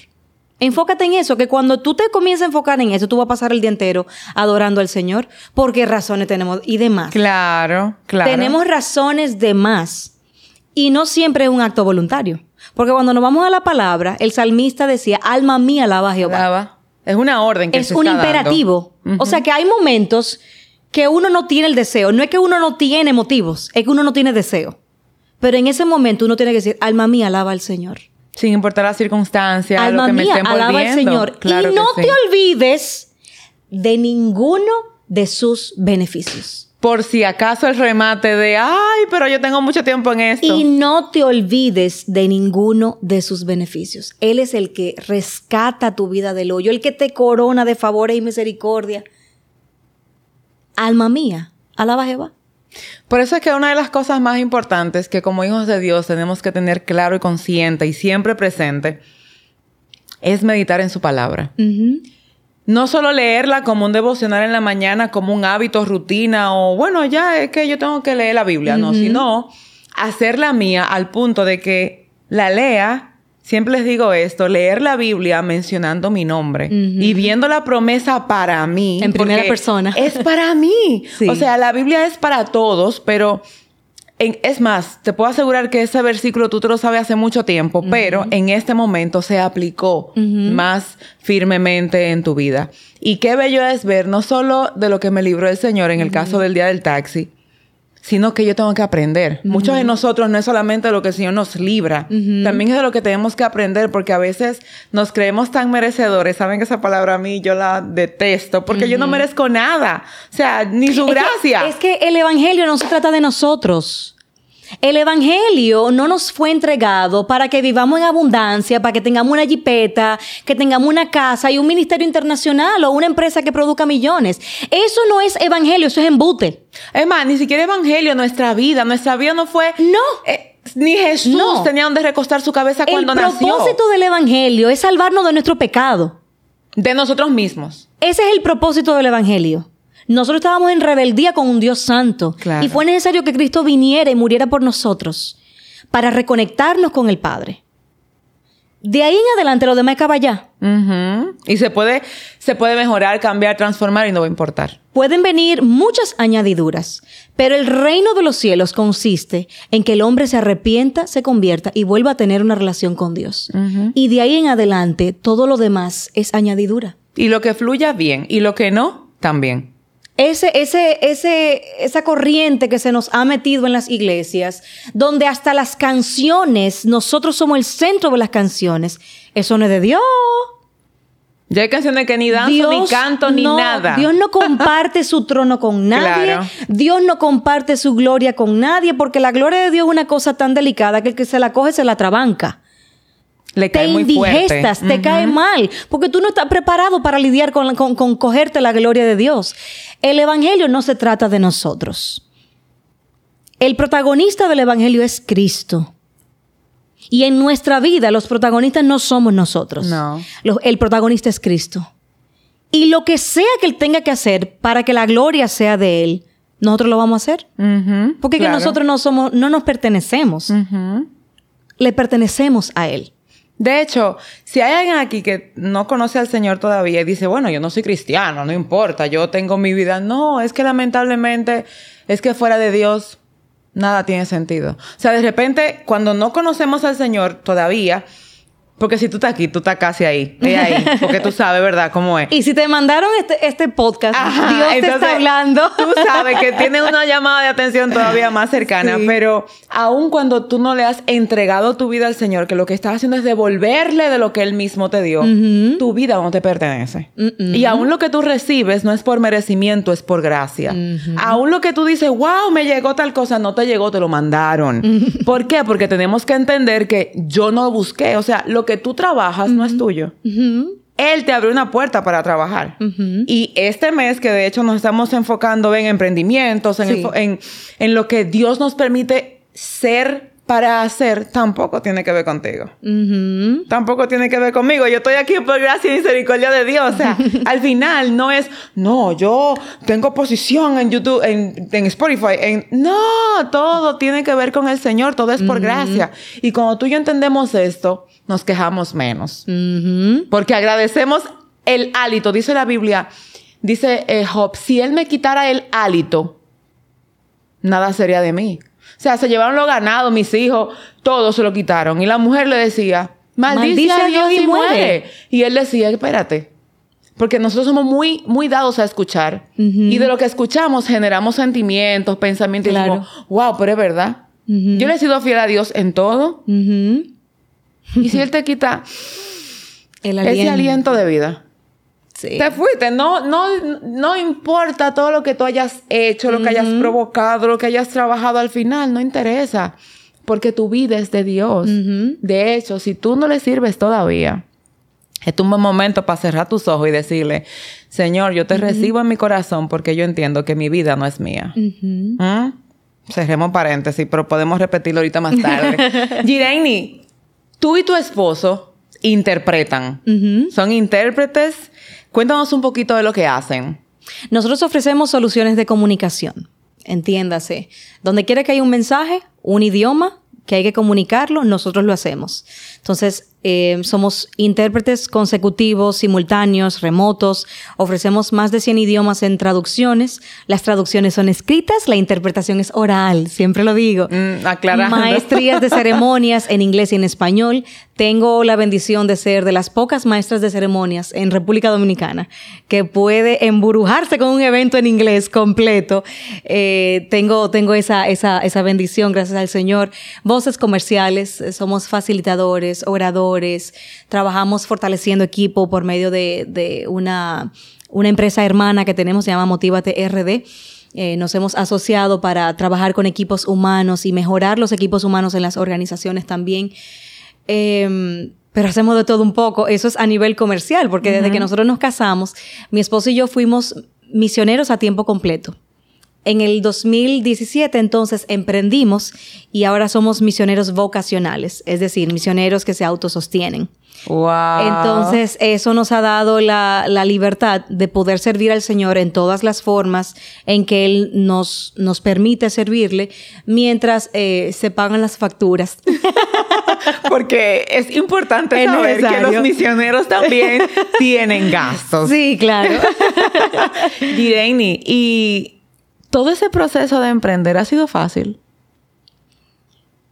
Enfócate en eso, que cuando tú te comiences a enfocar en eso, tú vas a pasar el día entero adorando al Señor. ¿Por qué razones tenemos? Y demás. Claro, claro. Tenemos razones de más. Y no siempre es un acto voluntario. Porque cuando nos vamos a la palabra, el salmista decía, alma mía, alaba a Jehová. Alaba. Es una orden que Es se un está dando. imperativo. O sea que hay momentos que uno no tiene el deseo. No es que uno no tiene motivos, es que uno no tiene deseo. Pero en ese momento uno tiene que decir, alma mía, alaba al Señor. Sin importar la circunstancia, alma lo que me mía, esté alaba al. Señor. Claro y no sí. te olvides de ninguno de sus beneficios. Por si acaso el remate de, ay, pero yo tengo mucho tiempo en esto. Y no te olvides de ninguno de sus beneficios. Él es el que rescata tu vida del hoyo, el que te corona de favores y misericordia. Alma mía, alaba Jehová. Por eso es que una de las cosas más importantes que como hijos de Dios tenemos que tener claro y consciente y siempre presente es meditar en su palabra. Ujú. No solo leerla como un devocional en la mañana, como un hábito, rutina o bueno, ya es que yo tengo que leer la Biblia, no, sino hacerla mía al punto de que la lea. Siempre les digo esto, leer la Biblia mencionando mi nombre y viendo la promesa para mí. En primera persona. Es para mí. Sí. O sea, la Biblia es para todos, pero en- es más, te puedo asegurar que ese versículo tú te lo sabes hace mucho tiempo, pero en este momento se aplicó más firmemente en tu vida. Y qué bello es ver no solo de lo que me libró el Señor en el caso del día del taxi, sino que yo tengo que aprender. Muchos de nosotros no es solamente de lo que el Señor nos libra, también es de lo que tenemos que aprender, porque a veces nos creemos tan merecedores. Saben que esa palabra a mí yo la detesto, porque yo no merezco nada. O sea, ni su Es que- gracia. es que el Evangelio no se trata de nosotros. El Evangelio no nos fue entregado para que vivamos en abundancia, para que tengamos una jipeta, que tengamos una casa y un ministerio internacional o una empresa que produzca millones. Eso no es Evangelio, eso es embute. Es más, ni siquiera evangelio, nuestra vida, nuestra vida no fue. No. eh, ni Jesús No. tenía donde recostar su cabeza El cuando nació. propósito del Evangelio es salvarnos de nuestro pecado. De nosotros mismos. Ese es el propósito del Evangelio. Nosotros estábamos en rebeldía con un Dios santo. Claro. Y fue necesario que Cristo viniera y muriera por nosotros para reconectarnos con el Padre. De ahí en adelante lo demás acaba ya. Ujú. Y se puede, se puede mejorar, cambiar, transformar y no va a importar. Pueden venir muchas añadiduras, pero el reino de los cielos consiste en que el hombre se arrepienta, se convierta y vuelva a tener una relación con Dios. Y de ahí en adelante todo lo demás es añadidura. Y lo que fluya bien y lo que no, también. Ese, ese, ese, esa corriente que se nos ha metido en las iglesias, donde hasta las canciones, nosotros somos el centro de las canciones, eso no es de Dios. Ya hay canciones que ni danzo, ni canto, ni no- nada. Dios no comparte su trono con nadie. Claro. Dios no comparte su gloria con nadie, porque la gloria de Dios es una cosa tan delicada que el que se la coge se la trabanca. Le Te muy indigestas, te cae mal, porque tú no estás preparado para lidiar con, con, con cogerte la gloria de Dios. El Evangelio no se trata de nosotros. El protagonista del Evangelio es Cristo. Y en nuestra vida los protagonistas no somos nosotros. No. Los- el protagonista es Cristo. Y lo que sea que Él tenga que hacer para que la gloria sea de Él, nosotros lo vamos a hacer. Porque que nosotros no somos, no nos pertenecemos. Le pertenecemos a Él. De hecho, si hay alguien aquí que no conoce al Señor todavía y dice, bueno, yo no soy cristiano, no importa, yo tengo mi vida. No, es que lamentablemente es que fuera de Dios nada tiene sentido. O sea, de repente, cuando no conocemos al Señor todavía, porque si tú estás aquí, tú estás casi ahí. ahí. Porque tú sabes, ¿verdad? Cómo es. Y si te mandaron este, este podcast, Dios te está hablando. Tú sabes que tiene una llamada de atención todavía más cercana. Pero aun cuando tú no le has entregado tu vida al Señor, que lo que estás haciendo es devolverle de lo que Él mismo te dio, tu vida no te pertenece. Y aún lo que tú recibes no es por merecimiento, es por gracia. Aún lo que tú dices, wow, me llegó tal cosa, no te llegó, te lo mandaron. ¿Por qué? Porque tenemos que entender que yo no busqué. O sea, lo que tú trabajas no es tuyo. Él te abrió una puerta para trabajar. Y este mes, que de hecho nos estamos enfocando en emprendimientos, en, en, lo que Dios nos permite ser para hacer tampoco tiene que ver contigo. Tampoco tiene que ver conmigo. Yo estoy aquí por gracia y misericordia de Dios. O sea, al final no es, no, yo tengo posición en YouTube, en, en Spotify. En... No, todo tiene que ver con el Señor. Todo es por gracia. Y cuando tú y yo entendemos esto, nos quejamos menos. Porque agradecemos el hálito. Dice la Biblia, dice eh, Job, si él me quitara el hálito, nada sería de mí. O sea, se llevaron los ganados, mis hijos, todos se lo quitaron. Y la mujer le decía, maldice, a Dios y, muere. Y él decía, espérate. Porque nosotros somos muy, muy dados a escuchar. Y de lo que escuchamos generamos sentimientos, pensamientos. Y digo, wow, pero es verdad. Yo le he sido fiel a Dios en todo. Y si Él te quita ese aliento de vida. Te fuiste. No, no, no importa todo lo que tú hayas hecho, lo que hayas provocado, lo que hayas trabajado al final, no interesa. Porque tu vida es de Dios. De hecho, si tú no le sirves todavía, es un buen momento para cerrar tus ojos y decirle, Señor, yo te recibo en mi corazón porque yo entiendo que mi vida no es mía. ¿Mm? Cerremos paréntesis, pero podemos repetirlo ahorita más tarde. Jireni, tú y tu esposo interpretan. Son intérpretes Cuéntanos un poquito de lo que hacen. Nosotros ofrecemos soluciones de comunicación. Entiéndase, donde quiera que haya un mensaje, un idioma, que hay que comunicarlo, nosotros lo hacemos. Entonces, eh, somos intérpretes consecutivos, simultáneos, remotos. Ofrecemos más de 100 idiomas en traducciones. Las traducciones son escritas, la interpretación es oral, siempre lo digo. Mm, Maestrías de ceremonias en inglés y en español. Tengo la bendición de ser de las pocas maestras de ceremonias en República Dominicana que puede emburujarse con un evento en inglés completo. Eh, tengo tengo esa, esa, esa bendición, gracias al Señor. Voces comerciales, somos facilitadores, oradores trabajamos fortaleciendo equipo por medio de, una, una empresa hermana que tenemos, se llama Motívate RD. Eh, nos hemos asociado para trabajar con equipos humanos y mejorar los equipos humanos en las organizaciones también. Em, pero hacemos de todo un poco. Eso es a nivel comercial, porque desde que nosotros nos casamos, mi esposo y yo fuimos misioneros a tiempo completo. En el 2017 entonces emprendimos y ahora somos misioneros vocacionales, es decir, misioneros que se autosostienen. Wow. Entonces, eso nos ha dado la, libertad de poder servir al Señor en todas las formas en que Él nos, nos permite servirle mientras eh, se pagan las facturas. Porque es importante saber que los misioneros también tienen gastos. Sí, claro. Direni, y todo ese proceso de emprender ha sido fácil.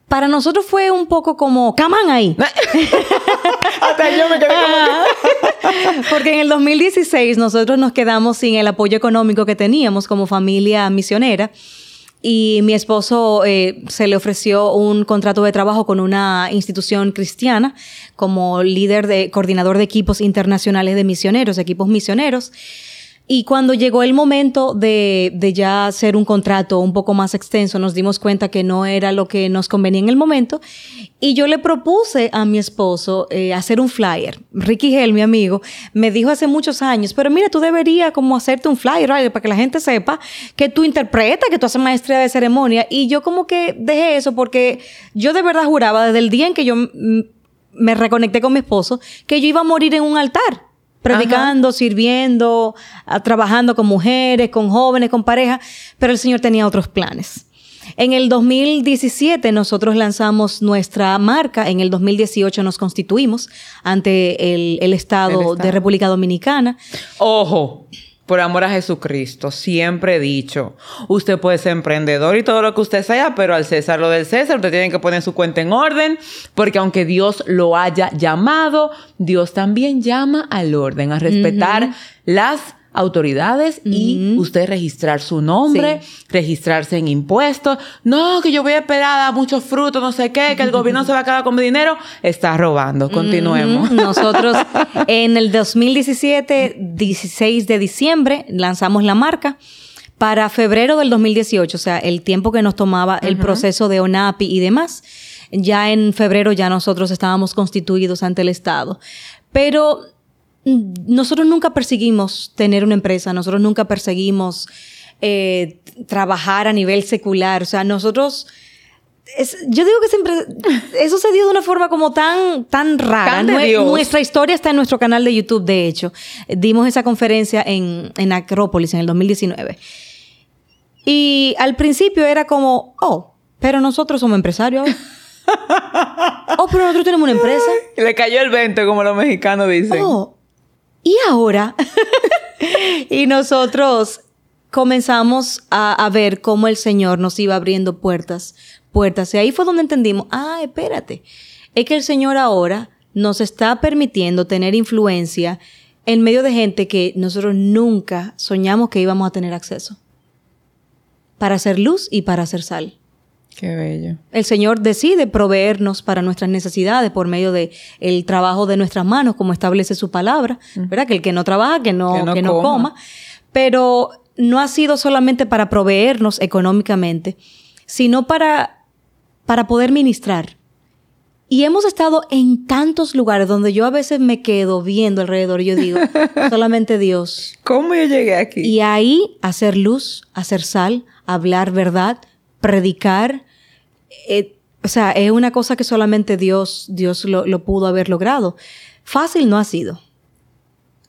Para nosotros fue un poco como, ¡caman ahí! Hasta yo me quedé como... Porque en el 2016 nosotros nos quedamos sin el apoyo económico que teníamos como familia misionera y mi esposo eh, se le ofreció un contrato de trabajo con una institución cristiana como líder de coordinador de equipos internacionales de misioneros, equipos misioneros. Y cuando llegó el momento de, de, ya hacer un contrato un poco más extenso, nos dimos cuenta que no era lo que nos convenía en el momento. Y yo le propuse a mi esposo eh, hacer un flyer. Ricky Hell, mi amigo, me dijo hace muchos años, pero mira, tú deberías como hacerte un flyer para que la gente sepa que tú interpretas, que tú haces maestría de ceremonia. Y yo como que dejé eso porque yo de verdad juraba desde el día en que yo me reconecté con mi esposo que yo iba a morir en un altar predicando, sirviendo, ah, trabajando con mujeres, con jóvenes, con parejas, pero el Señor tenía otros planes. En el 2017 nosotros lanzamos nuestra marca, en el 2018 nos constituimos ante el, el, estado, estado de República Dominicana. Ojo, por amor a Jesucristo, siempre he dicho, usted puede ser emprendedor y todo lo que usted sea, pero al César lo del César, usted tiene que poner su cuenta en orden, porque aunque Dios lo haya llamado, Dios también llama al orden, a respetar uh -huh. las autoridades uh -huh. y usted registrar su nombre, sí. registrarse en impuestos. No, que yo voy a esperar a muchos frutos, no sé qué, que el gobierno se va a quedar con mi dinero. Está robando. Continuemos. Nosotros en el 2017, 16 de diciembre, lanzamos la marca. Para febrero del 2018, o sea, el tiempo que nos tomaba el proceso de ONAPI y demás, ya en febrero ya nosotros estábamos constituidos ante el Estado. Pero nosotros nunca perseguimos tener una empresa, nosotros nunca perseguimos eh, trabajar a nivel secular, o sea, nosotros... Es, yo digo que siempre eso se dio de una forma como tan tan rara. Nuestra historia está en nuestro canal de YouTube, de hecho. Dimos esa conferencia en, en Acrópolis en el 2019. Y al principio era como, oh, pero nosotros somos empresarios. oh, pero nosotros tenemos una empresa. Le cayó el 20, como los mexicanos dicen. Oh, y ahora, y nosotros comenzamos a, ver cómo el Señor nos iba abriendo puertas, puertas. Y ahí fue donde entendimos, ah, espérate, es que el Señor ahora nos está permitiendo tener influencia en medio de gente que nosotros nunca soñamos que íbamos a tener acceso. Para hacer luz y para hacer sal. Qué bello. El Señor decide proveernos para nuestras necesidades por medio de el trabajo de nuestras manos, como establece su palabra, ¿verdad? Que el que no trabaja, que no, que no, que no coma. coma. Pero no ha sido solamente para proveernos económicamente, sino para, para poder ministrar. Y hemos estado en tantos lugares donde yo a veces me quedo viendo alrededor y yo digo, solamente Dios. ¿Cómo yo llegué aquí? Y ahí hacer luz, hacer sal, hablar verdad, predicar, eh, o sea, es una cosa que solamente Dios, Dios lo, lo, pudo haber logrado. Fácil no ha sido.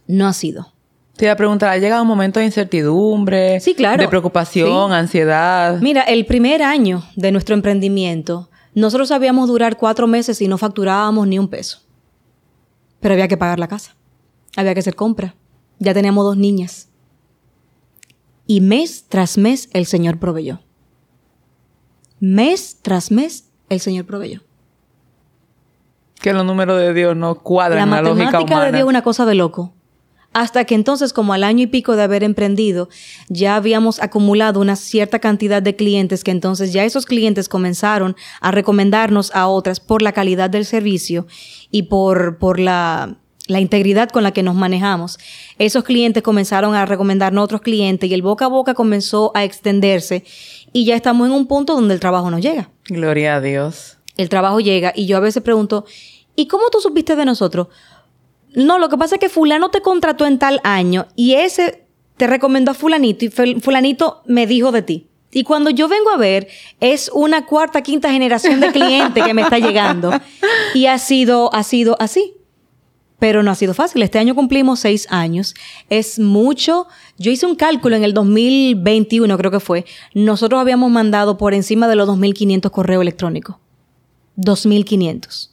No ha sido. Te iba a preguntar, ¿ha llegado un momento de incertidumbre? Sí, claro. De preocupación, sí. ansiedad. Mira, el primer año de nuestro emprendimiento, nosotros sabíamos durar cuatro meses y no facturábamos ni un peso. Pero había que pagar la casa. Había que hacer compra. Ya teníamos dos niñas. Y mes tras mes el Señor proveyó mes tras mes el Señor proveyó. Que los números de Dios no cuadran la, la lógica humana. de Dios es una cosa de loco. Hasta que entonces, como al año y pico de haber emprendido, ya habíamos acumulado una cierta cantidad de clientes que entonces ya esos clientes comenzaron a recomendarnos a otras por la calidad del servicio y por, por la, la integridad con la que nos manejamos. Esos clientes comenzaron a recomendarnos a otros clientes y el boca a boca comenzó a extenderse y ya estamos en un punto donde el trabajo nos llega. Gloria a Dios. El trabajo llega y yo a veces pregunto, ¿y cómo tú supiste de nosotros? No, lo que pasa es que fulano te contrató en tal año y ese te recomendó a fulanito y fulanito me dijo de ti. Y cuando yo vengo a ver, es una cuarta, quinta generación de clientes que me está llegando. Y ha sido, ha sido así. Pero no ha sido fácil. Este año cumplimos seis años. Es mucho. Yo hice un cálculo en el 2021, creo que fue. Nosotros habíamos mandado por encima de los 2.500 correos electrónicos. 2.500.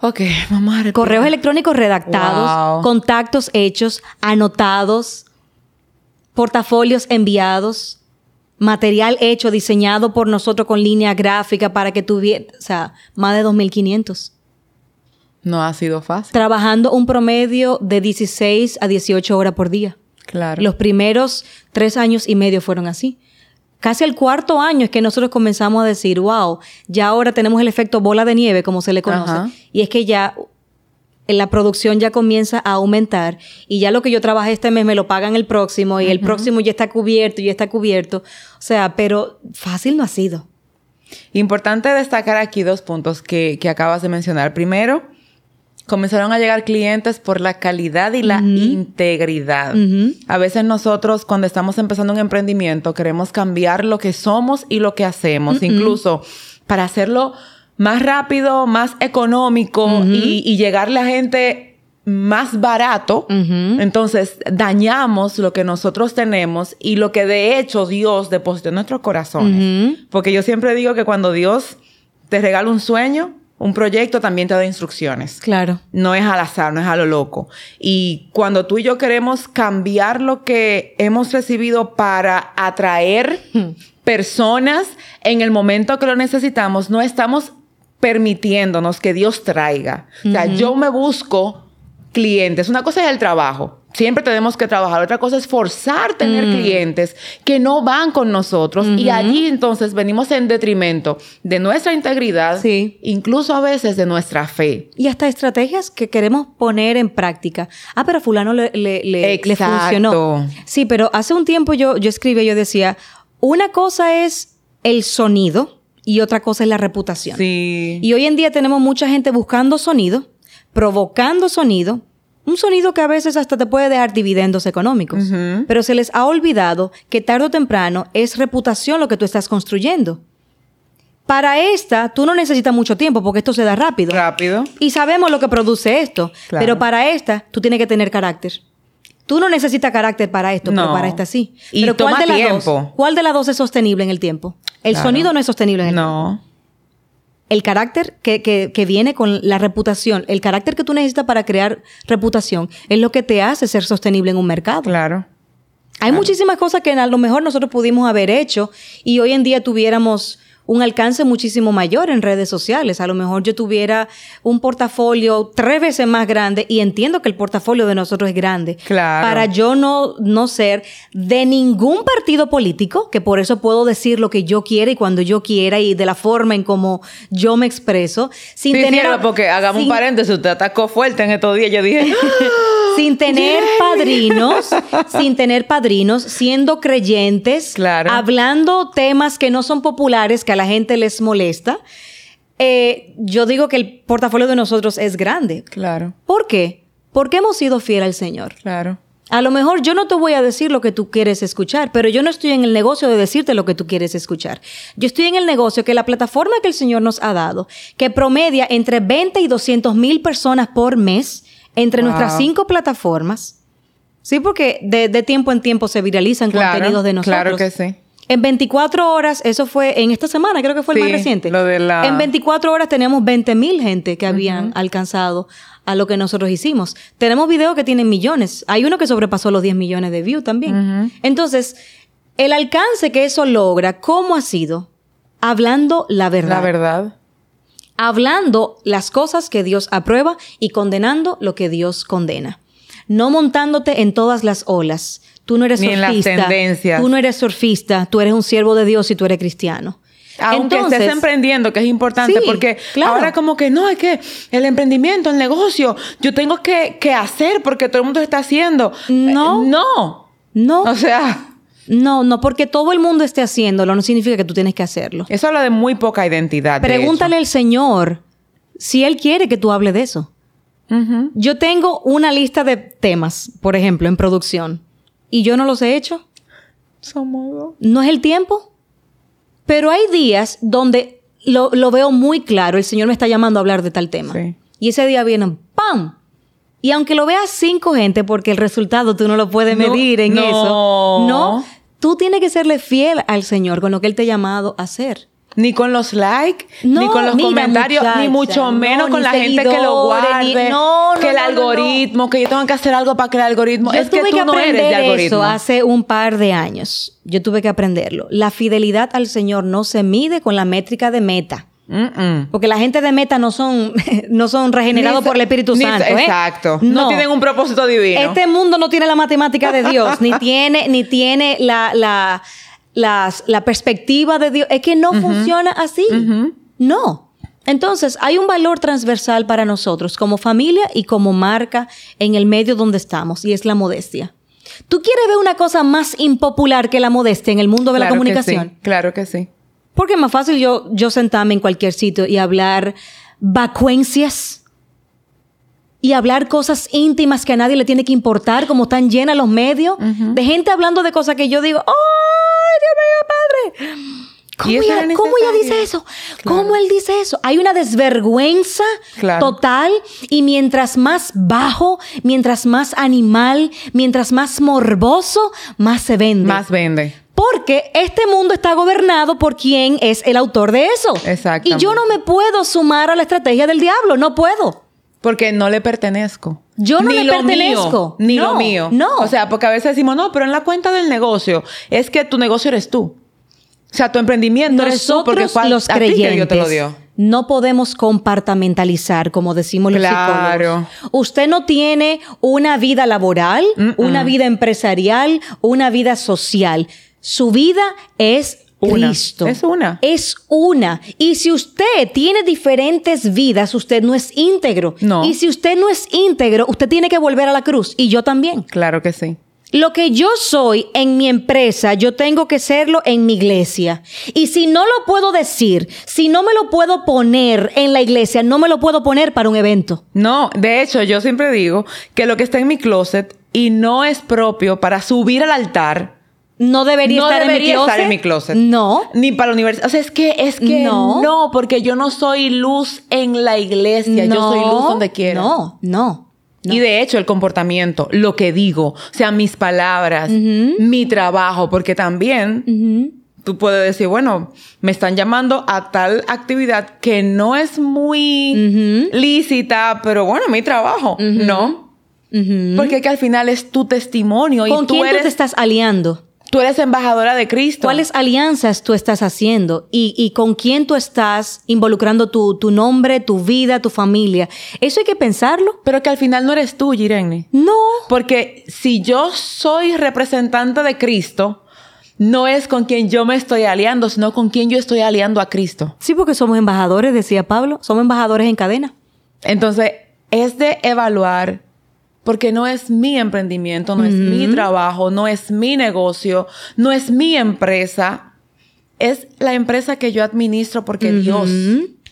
Ok, repetir. Correos electrónicos redactados, wow. contactos hechos, anotados, portafolios enviados, material hecho, diseñado por nosotros con línea gráfica para que tuviera, o sea, más de 2.500. No ha sido fácil. Trabajando un promedio de 16 a 18 horas por día. Claro. Los primeros tres años y medio fueron así. Casi el cuarto año es que nosotros comenzamos a decir, wow, ya ahora tenemos el efecto bola de nieve, como se le conoce. Ajá. Y es que ya la producción ya comienza a aumentar y ya lo que yo trabajé este mes me lo pagan el próximo y uh -huh. el próximo ya está cubierto y ya está cubierto. O sea, pero fácil no ha sido. Importante destacar aquí dos puntos que, que acabas de mencionar. Primero, comenzaron a llegar clientes por la calidad y la uh -huh. integridad. Uh -huh. A veces nosotros cuando estamos empezando un emprendimiento queremos cambiar lo que somos y lo que hacemos, uh -huh. incluso para hacerlo más rápido, más económico y, y llegarle a gente más barato, Ujú. entonces dañamos lo que nosotros tenemos y lo que de hecho Dios depositó en nuestros corazones. Ujú. Porque yo siempre digo que cuando Dios te regala un sueño, un proyecto, también te da instrucciones. Claro. No es al azar, no es a lo loco. Y cuando tú y yo queremos cambiar lo que hemos recibido para atraer personas en el momento que lo necesitamos, no estamos permitiéndonos que Dios traiga. O sea, yo me busco clientes. Una cosa es el trabajo. Siempre tenemos que trabajar. Otra cosa es forzar tener clientes que no van con nosotros. Y allí entonces venimos en detrimento de nuestra integridad, Sí. incluso a veces de nuestra fe. Y hasta estrategias que queremos poner en práctica. Ah, pero fulano le, le, le- le Exacto. funcionó. Sí, pero hace un tiempo yo, yo escribí, yo decía, una cosa es el sonido y otra cosa es la reputación. Sí. Y hoy en día tenemos mucha gente buscando sonido, provocando sonido, un sonido que a veces hasta te puede dejar dividendos económicos. Pero se les ha olvidado que tarde o temprano es reputación lo que tú estás construyendo. Para esta, tú no necesitas mucho tiempo porque esto se da rápido. Rápido. Y sabemos lo que produce esto. Claro. Pero para esta, tú tienes que tener carácter. Tú no necesitas carácter para esto, pero No. para esta sí. Y pero toma ¿cuál de las tiempo. dos? ¿Cuál de las dos es sostenible en el tiempo? El Claro. sonido no es sostenible en el tiempo. No. El carácter que, que- que viene con la reputación, el carácter que tú necesitas para crear reputación, es lo que te hace ser sostenible en un mercado. Claro. Hay muchísimas cosas que a lo mejor nosotros pudimos haber hecho y hoy en día tuviéramos un alcance muchísimo mayor en redes sociales. A lo mejor yo tuviera un portafolio tres veces más grande y entiendo que el portafolio de nosotros es grande. Claro. Para yo no, no ser de ningún partido político, que por eso puedo decir lo que yo quiera y cuando yo quiera y de la forma en como yo me expreso, sin sí, tener... porque hagamos sin- un paréntesis, usted atacó fuerte en estos días. Yo dije, sin tener padrinos, sin tener padrinos, siendo creyentes, Claro. hablando temas que no son populares, que a la gente les molesta. Eh, yo digo que el portafolio de nosotros es grande. claro, ¿Por qué? Porque hemos sido fiel al Señor. claro. A lo mejor yo no te voy a decir lo que tú quieres escuchar, pero yo no estoy en el negocio de decirte lo que tú quieres escuchar. Yo estoy en el negocio que la plataforma que el Señor nos ha dado, que promedia entre 20 y 200 mil personas por mes entre Wow. nuestras cinco plataformas. Sí, porque de, de tiempo en tiempo se viralizan Claro, contenidos de nosotros. claro que sí. En 24 horas, eso fue en esta semana, creo que fue el más reciente. lo de la- En 24 horas teníamos 20 mil gente que habían alcanzado a lo que nosotros hicimos. Tenemos videos que tienen millones. Hay uno que sobrepasó los 10 millones de views también. Entonces, el alcance que eso logra, ¿cómo ha sido? Hablando la verdad. La verdad. Hablando las cosas que Dios aprueba y condenando lo que Dios condena. No montándote en todas las olas. Tú no eres Ni en surfista. las tendencias. Tú no eres surfista. Tú eres un siervo de Dios y tú eres cristiano. Aunque Entonces- estés emprendiendo, que es importante, Sí, porque claro. ahora como que no, es que el emprendimiento, el negocio, yo tengo que, que hacer porque todo el mundo está haciendo. No. Eh, no. No, O sea, no, no, porque todo el mundo esté haciéndolo no significa que tú tienes que hacerlo. eso habla de muy poca identidad. de Pregúntale al Señor si Él quiere que tú hables de eso. Yo tengo una lista de temas, por ejemplo, en producción, y yo no los he hecho. Somos. No es el tiempo. Pero hay días donde lo, lo veo muy claro, el Señor me está llamando a hablar de tal tema. Sí. Y ese día viene, ¡pam! Y aunque lo veas cinco gente, porque el resultado tú no lo puedes No, medir en no. eso, no, tú tienes que serle fiel al Señor con lo que Él te ha llamado a hacer. Ni con los likes, No, ni con los mira, comentarios, muchacha, ni mucho no, menos con la gente que lo ni- guarde, no, que el algoritmo, que yo tengo que hacer algo para que el algoritmo. Yo es que tú que no eres de algoritmo. eso hace un par de años. Yo tuve que aprenderlo. La fidelidad al Señor no se mide con la métrica de meta. Mm-mm. Porque la gente de meta no son, no son regenerados Ni- por el Espíritu ni- Santo. ¿eh? Exacto. No. tienen un propósito divino. Este mundo no tiene la matemática de Dios, ni tiene, ni tiene la, la, las- la perspectiva de Dios. Es que no funciona así. No. Entonces, hay un valor transversal para nosotros como familia y como marca en el medio donde estamos, y es la modestia. ¿Tú quieres ver una cosa más impopular que la modestia en el mundo de la que comunicación? sí, claro que sí. Porque es más fácil yo, yo sentarme en cualquier sitio y hablar vacuencias y hablar cosas íntimas que a nadie le tiene que importar, como están llenas los medios, de gente hablando de cosas que yo digo, ¡ay, Dios mío, padre! ¿Cómo, ella, cómo ella dice eso? ¿Cómo él dice eso? Hay una desvergüenza Claro. total y mientras más bajo, mientras más animal, mientras más morboso, más se vende. Más vende. Porque este mundo está gobernado por quien es el autor de eso. Exactamente. Y yo no me puedo sumar a la estrategia del diablo, no puedo. Porque no le pertenezco. Yo no Ni le pertenezco. mío, ni No, lo mío. no. O sea, porque a veces decimos, no, pero en la cuenta del negocio es que tu negocio eres tú. O sea, tu emprendimiento eres tú porque Nosotros fue los a ti que creyentes Dios te lo dio. no podemos compartamentalizar, como decimos los Claro. psicólogos. Usted no tiene una vida laboral, una vida empresarial, una vida social. Su vida es Una. Cristo. Es una. Es una. Y si usted tiene diferentes vidas, usted no es íntegro. No. Y si usted no es íntegro, usted tiene que volver a la cruz. Y yo también. Claro que sí. Lo que yo soy en mi empresa, yo tengo que serlo en mi iglesia. Y si no lo puedo decir, si no me lo puedo poner en la iglesia, no me lo puedo poner para un evento. No, de hecho, yo siempre digo que lo que está en mi closet y no es propio para subir al altar, No debería, no estar, en mi closet. estar en mi closet. No. Ni para la universidad. O sea, es que, es que No. no. porque yo no soy luz en la iglesia. yo soy luz donde quiera. No, no. no. Y de hecho, el comportamiento, lo que digo, o sea, mis palabras, mi trabajo, porque también tú puedes decir, bueno, me están llamando a tal actividad que no es muy lícita, pero bueno, mi trabajo, ¿no? Porque que al final es tu testimonio y ¿Con tú quién tú te estás aliando? Tú eres embajadora de Cristo. ¿Cuáles alianzas tú estás haciendo? ¿Y, y con quién tú estás involucrando tu, tu nombre, tu vida, tu familia? Eso hay que pensarlo. Pero que al final no eres tú, Irene. No. Porque si yo soy representante de Cristo, no es con quien yo me estoy aliando, sino con quien yo estoy aliando a Cristo. Sí, porque somos embajadores, decía Pablo. Somos embajadores en cadena. Entonces, es de evaluar, porque no es mi emprendimiento, no es mi trabajo, no es mi negocio, no es mi empresa, es la empresa que yo administro porque Dios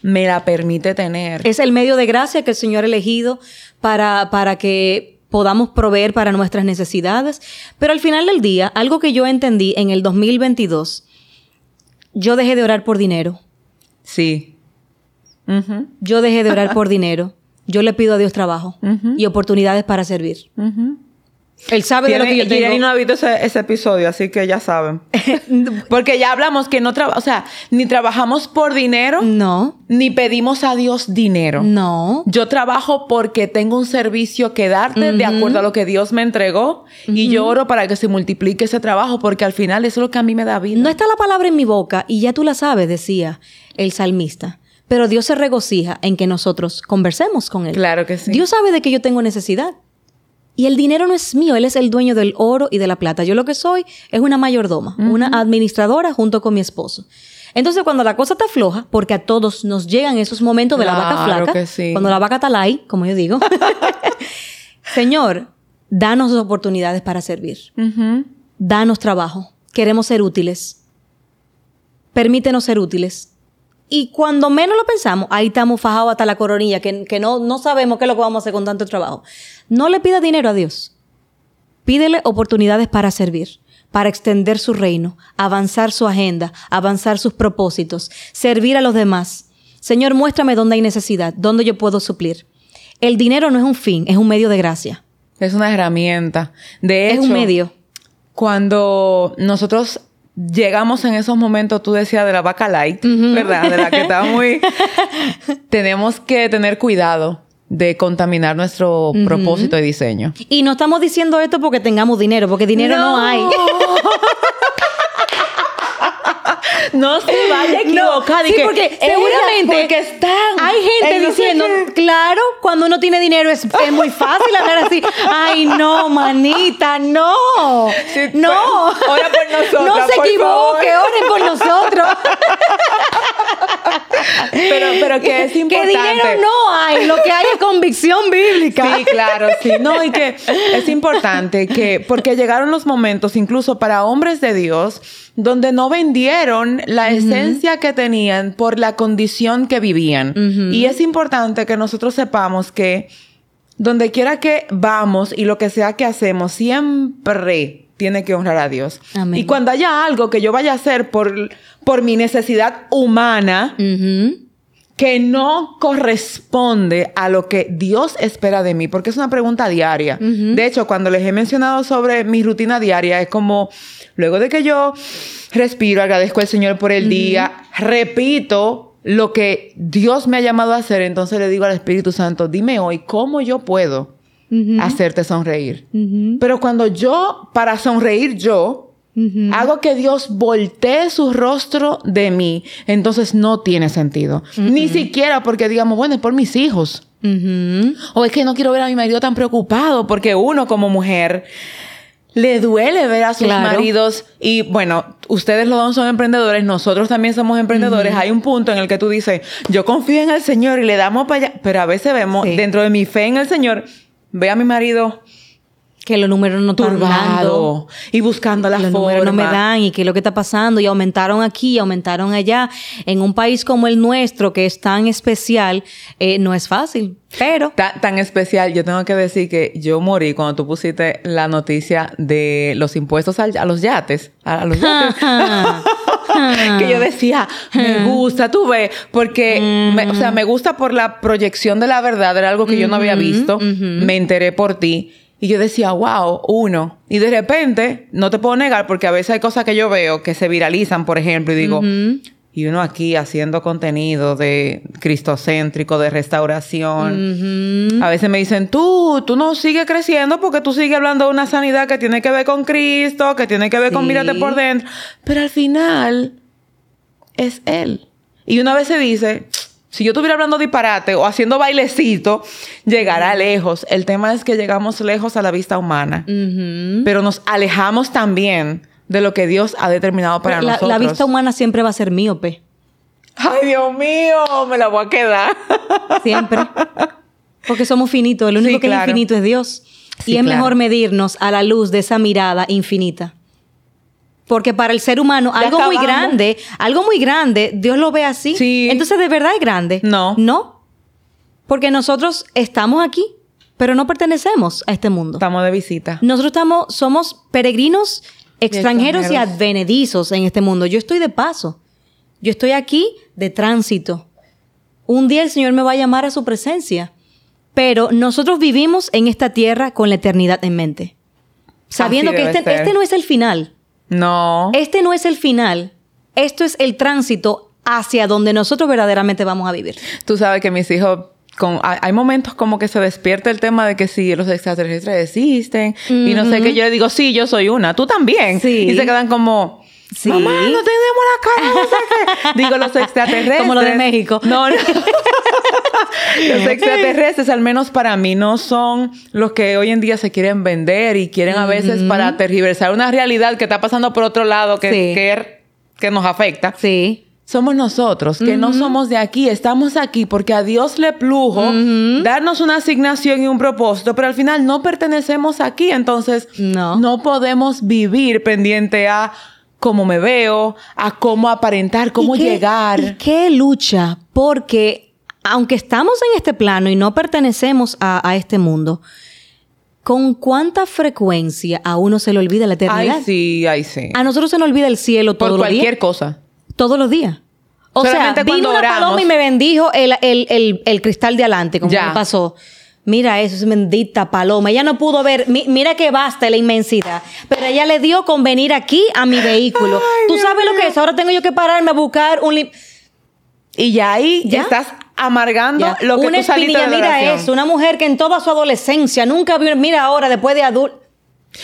me la permite tener. Es el medio de gracia que el Señor ha elegido para, para que podamos proveer para nuestras necesidades. Pero al final del día, algo que yo entendí en el 2022, yo dejé de orar por dinero. Sí. Yo dejé de orar por dinero. Yo le pido a Dios trabajo y oportunidades para servir. Él sabe de lo que yo tengo. no ha visto ese, ese episodio, así que ya saben. Porque ya hablamos que no trabajamos, o sea, ni trabajamos por dinero, No, ni pedimos a Dios dinero. no. Yo trabajo porque tengo un servicio que darte de acuerdo a lo que Dios me entregó y yo oro para que se multiplique ese trabajo porque al final eso es lo que a mí me da vida. No está la palabra en mi boca y ya tú la sabes, decía el salmista. Pero Dios se regocija en que nosotros conversemos con Él. Claro que sí. Dios sabe de que yo tengo necesidad. Y el dinero no es mío, Él es el dueño del oro y de la plata. Yo lo que soy es una mayordoma, una administradora junto con mi esposo. Entonces, cuando la cosa está floja, porque a todos nos llegan esos momentos de la vaca flaca, que sí. cuando la vaca está light, como yo digo, Señor, danos oportunidades para servir. Danos trabajo. Queremos ser útiles. Permítenos ser útiles. Y cuando menos lo pensamos, ahí estamos fajados hasta la coronilla, que, que no, no sabemos qué es lo que vamos a hacer con tanto trabajo. No le pida dinero a Dios. Pídele oportunidades para servir, para extender su reino, avanzar su agenda, avanzar sus propósitos, servir a los demás. Señor, muéstrame dónde hay necesidad, dónde yo puedo suplir. El dinero no es un fin, es un medio de gracia. Es una herramienta. De es hecho, un medio. cuando nosotros llegamos en esos momentos, tú decías de la vaca light, ¿verdad? De la que está muy... Tenemos que tener cuidado de contaminar nuestro propósito y diseño. Y no estamos diciendo esto porque tengamos dinero, porque dinero no, hay. No se vaya a equivocar. sí, y que, porque "Ella, seguramente porque están. hay gente no diciendo, qué". claro, cuando uno tiene dinero es, es muy fácil hablar así. Ay, no, manita, no. Sí, no. pues, ora por nosotras, No se por equivoque, favor. oren por nosotros. Pero, pero que es que importante. dinero no hay, lo que hay es convicción bíblica. Sí, claro, sí. No, y que es importante que, porque llegaron los momentos, incluso para hombres de Dios, donde no vendieron la esencia que tenían por la condición que vivían. Y es importante que nosotros sepamos que donde quiera que vamos y lo que sea que hacemos, siempre tiene que honrar a Dios. Amén. Y cuando haya algo que yo vaya a hacer por, por mi necesidad humana. Que no corresponde a lo que Dios espera de mí, porque es una pregunta diaria. De hecho, cuando les he mencionado sobre mi rutina diaria, es como, luego de que yo respiro, agradezco al Señor por el día, repito lo que Dios me ha llamado a hacer, entonces le digo al Espíritu Santo, dime hoy cómo yo puedo hacerte sonreír. Pero cuando yo, para sonreír yo, Hago que Dios voltee su rostro de mí, entonces no tiene sentido. Ni siquiera porque digamos, bueno, es por mis hijos. O es que no quiero ver a mi marido tan preocupado, porque uno como mujer le duele ver a sus Claro. maridos. Y bueno, ustedes los dos son emprendedores, nosotros también somos emprendedores. Hay un punto en el que tú dices, yo confío en el Señor y le damos para allá. Pero a veces vemos, Sí. dentro de mi fe en el Señor, ve a mi marido Que los números no están dando. y buscando la los forma. números no me dan y qué es lo que está pasando y aumentaron aquí y aumentaron allá. En un país como el nuestro, que es tan especial, eh, no es fácil. Pero Ta- tan especial, yo tengo que decir que yo morí cuando tú pusiste la noticia de los impuestos al- a, los yates. A, a los yates. que yo decía, me gusta, tú ves, porque, me- o sea, me gusta por la proyección de la verdad, era algo que yo no había visto, me enteré por ti. Y yo decía, wow, uno. Y de repente, no te puedo negar, porque a veces hay cosas que yo veo que se viralizan, por ejemplo, y digo, y uno aquí haciendo contenido de cristocéntrico, de restauración. A veces me dicen, tú, tú no sigues creciendo porque tú sigues hablando de una sanidad que tiene que ver con Cristo, que tiene que ver con mírate por dentro. Pero al final es Él. Y una vez se dice, si yo estuviera hablando disparate o haciendo bailecito, llegará lejos. El tema es que llegamos lejos a la vista humana, pero nos alejamos también de lo que Dios ha determinado para la, nosotros. la vista humana siempre va a ser míope. Ay, Dios mío, me la voy a quedar. Siempre. Porque somos finitos. El único Sí, que claro. es infinito es Dios. Sí, y es claro. mejor medirnos a la luz de esa mirada infinita. Porque para el ser humano, Ya algo muy grande, algo muy grande, Dios lo ve así. Sí. Entonces, ¿de verdad es grande? No. No. Porque nosotros estamos aquí, pero no pertenecemos a este mundo. Estamos de visita. Nosotros estamos, somos peregrinos, extranjeros y advenedizos en este mundo. Yo estoy de paso. Yo estoy aquí de tránsito. Un día el Señor me va a llamar a su presencia. Pero nosotros vivimos en esta tierra con la eternidad en mente. Sabiendo que este, este no es el final. No. Este no es el final. Esto es el tránsito hacia donde nosotros verdaderamente vamos a vivir. Tú sabes que mis hijos, con, hay, momentos como que se despierta el tema de que si los extraterrestres existen y no sé qué. Yo le digo, sí, yo soy una. Tú también. Sí. Y se quedan como... Sí. Mamá, no tenemos la cara, no. Digo, los extraterrestres. Como los de México. No, no. los extraterrestres, al menos para mí, no son los que hoy en día se quieren vender y quieren a veces para tergiversar una realidad que está pasando por otro lado que, Sí. que, que nos afecta. Sí. Somos nosotros, que no somos de aquí, estamos aquí porque a Dios le plujo darnos una asignación y un propósito, pero al final no pertenecemos aquí, entonces No. podemos vivir pendiente a cómo me veo, a cómo aparentar, cómo ¿Y qué- llegar. ¿Y qué lucha? Porque aunque estamos en este plano y no pertenecemos a, a este mundo, ¿con cuánta frecuencia a uno se le olvida la eternidad? Ay, sí, ay, sí. A nosotros se nos olvida el cielo Por todos los días. cualquier cosa. Todos los días. O Solamente sea, vino una oramos. paloma y me bendijo el, el- el- el cristal de adelante, como Ya. me pasó. Mira eso, es bendita paloma. Ella no pudo ver, mi- mira que basta la inmensidad. Pero ella le dio con venir aquí a mi vehículo. Ay, ¿Tú Dios sabes lo que es? Ahora tengo yo que pararme a buscar un... lim- Y ya ahí ¿Ya? estás amargando Ya. lo que una tú espinilla, de mira eso, una mujer que en toda su adolescencia nunca vio, mira ahora después de adulto.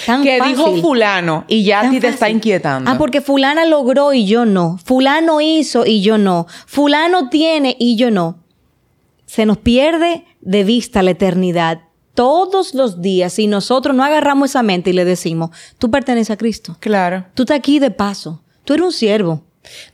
Tan Que fácil. dijo fulano y ya a ti te está inquietando. Ah, porque fulana logró y yo no. Fulano hizo y yo no. Fulano tiene y yo no. Se nos pierde de vista la eternidad todos los días si nosotros no agarramos esa mente y le decimos, tú perteneces a Cristo. Claro. Tú estás aquí de paso. Tú eres un siervo.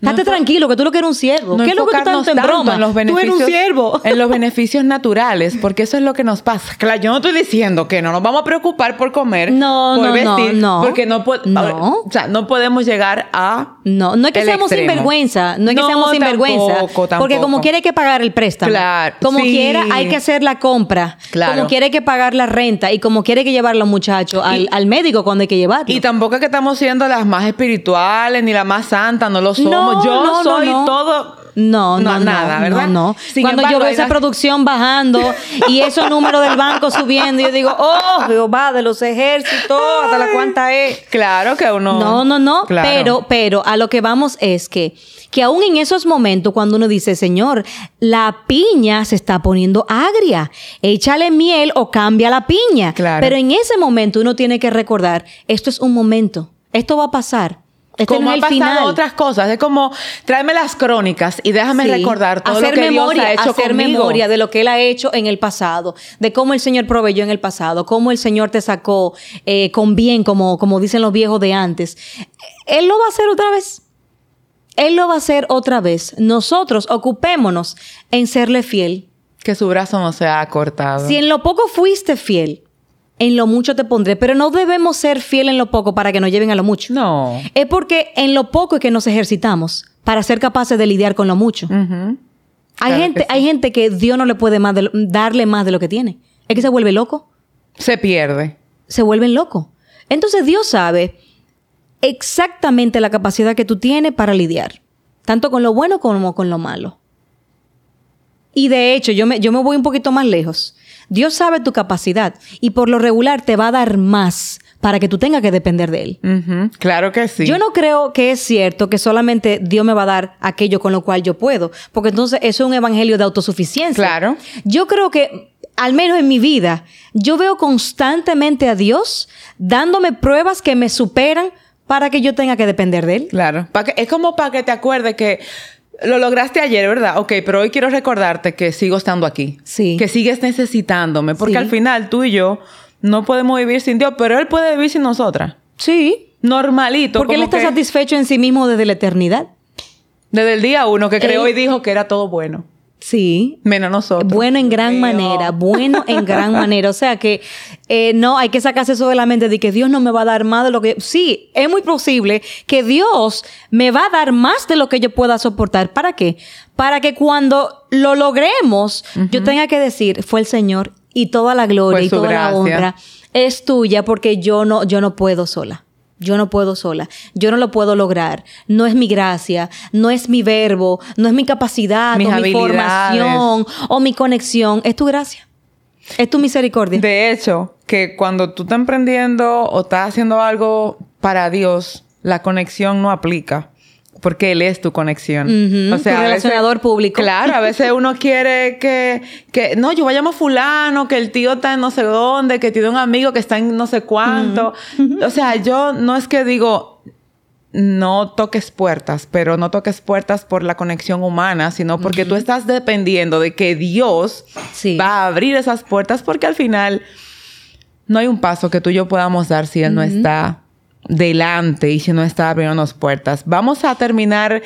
Estate tranquilo, que tú lo que eres un siervo. No ¿Qué es lo que tú tanto en broma? en los tú eres un siervo. en los beneficios naturales, porque eso es lo que nos pasa. Claro, yo no estoy diciendo que no nos vamos a preocupar por comer, No, por no, no, vestir, no. porque no, No. o sea, no podemos llegar a No, no es que seamos extremo. sinvergüenza, no es que No, seamos sinvergüenza, tampoco, porque como quiera hay que pagar el préstamo, Claro, como sí. quiera hay que hacer la compra, Claro. como quiera hay que pagar la renta y como quiera hay que llevar a los muchachos al, al médico cuando hay que llevarlo. Y tampoco es que estamos siendo las más espirituales ni las más santas, no lo somos. No, yo no, soy no. todo. No, no, nada, ¿verdad? No, no. Cuando embargo, yo veo esa producción bajando y esos números del banco subiendo, yo digo, oh, Jehová, de los ejércitos, hasta la cuánta es. Claro que uno. No, no, no. Claro. Pero, pero a lo que vamos es que, que aún en esos momentos, cuando uno dice, Señor, la piña se está poniendo agria, échale miel o cambia la piña. Claro. Pero en ese momento uno tiene que recordar, esto es un momento, esto va a pasar. Este como no ha pasado final. otras cosas, es como tráeme las crónicas y déjame Sí. recordar todo hacer lo que memoria, Dios ha hecho hacer conmigo. memoria de lo que él ha hecho en el pasado, de cómo el Señor proveyó en el pasado, cómo el Señor te sacó eh, con bien, como, como dicen los viejos de antes. Él lo va a hacer otra vez. Él lo va a hacer otra vez. Nosotros ocupémonos en serle fiel. Que su brazo no se ha cortado. Si en lo poco fuiste fiel, en lo mucho te pondré, pero no debemos ser fiel en lo poco para que nos lleven a lo mucho. No. Es porque en lo poco es que nos ejercitamos para ser capaces de lidiar con lo mucho. Hay, Claro gente, sí. hay gente que Dios no le puede más de lo- darle más de lo que tiene. Es que se vuelve loco. Se pierde. Se vuelven locos. Entonces Dios sabe exactamente la capacidad que tú tienes para lidiar. Tanto con lo bueno como con lo malo. Y de hecho, yo me, yo me voy un poquito más lejos. Dios sabe tu capacidad y por lo regular te va a dar más para que tú tengas que depender de Él. Claro que sí. Yo no creo que es cierto que solamente Dios me va a dar aquello con lo cual yo puedo, porque entonces eso es un evangelio de autosuficiencia. Claro. Yo creo que, al menos en mi vida, yo veo constantemente a Dios dándome pruebas que me superan para que yo tenga que depender de Él. Claro. Que- es como para que te acuerdes que lo lograste ayer, ¿verdad? Ok, pero hoy quiero recordarte que sigo estando aquí. Sí. Que sigues necesitándome. Porque Sí. al final tú y yo no podemos vivir sin Dios, pero Él puede vivir sin nosotras. Sí. Normalito. Porque Él está que satisfecho en sí mismo desde la eternidad. Desde el día uno que creó Él- y dijo que era todo bueno. Sí. Menos nosotros. Bueno en gran Dios manera, bueno en gran manera. O sea que eh, no hay que sacarse eso de la mente de que Dios no me va a dar más de lo que. Sí, es muy posible que Dios me va a dar más de lo que yo pueda soportar. ¿Para qué? Para que cuando lo logremos, yo tenga que decir, fue el Señor y toda la gloria y toda la honra es tuya porque yo no, yo no puedo sola. Yo no puedo sola. Yo no lo puedo lograr. No es mi gracia, no es mi verbo, no es mi capacidad Mis o mi formación o mi conexión. Es tu gracia. Es tu misericordia. De hecho, que cuando tú estás emprendiendo o estás haciendo algo para Dios, la conexión no aplica. Porque Él es tu conexión. Ujú, tu a veces- relacionador público. Claro, a veces uno quiere que, que, no, yo voy a llamar a fulano, que el tío está en no sé dónde, que tiene un amigo que está en no sé cuánto. O sea, yo no es que digo, no toques puertas, pero no toques puertas por la conexión humana, sino porque tú estás dependiendo de que Dios Sí. va a abrir esas puertas, porque al final no hay un paso que tú y yo podamos dar si Él no está delante y si no está abriéndonos puertas. Vamos a terminar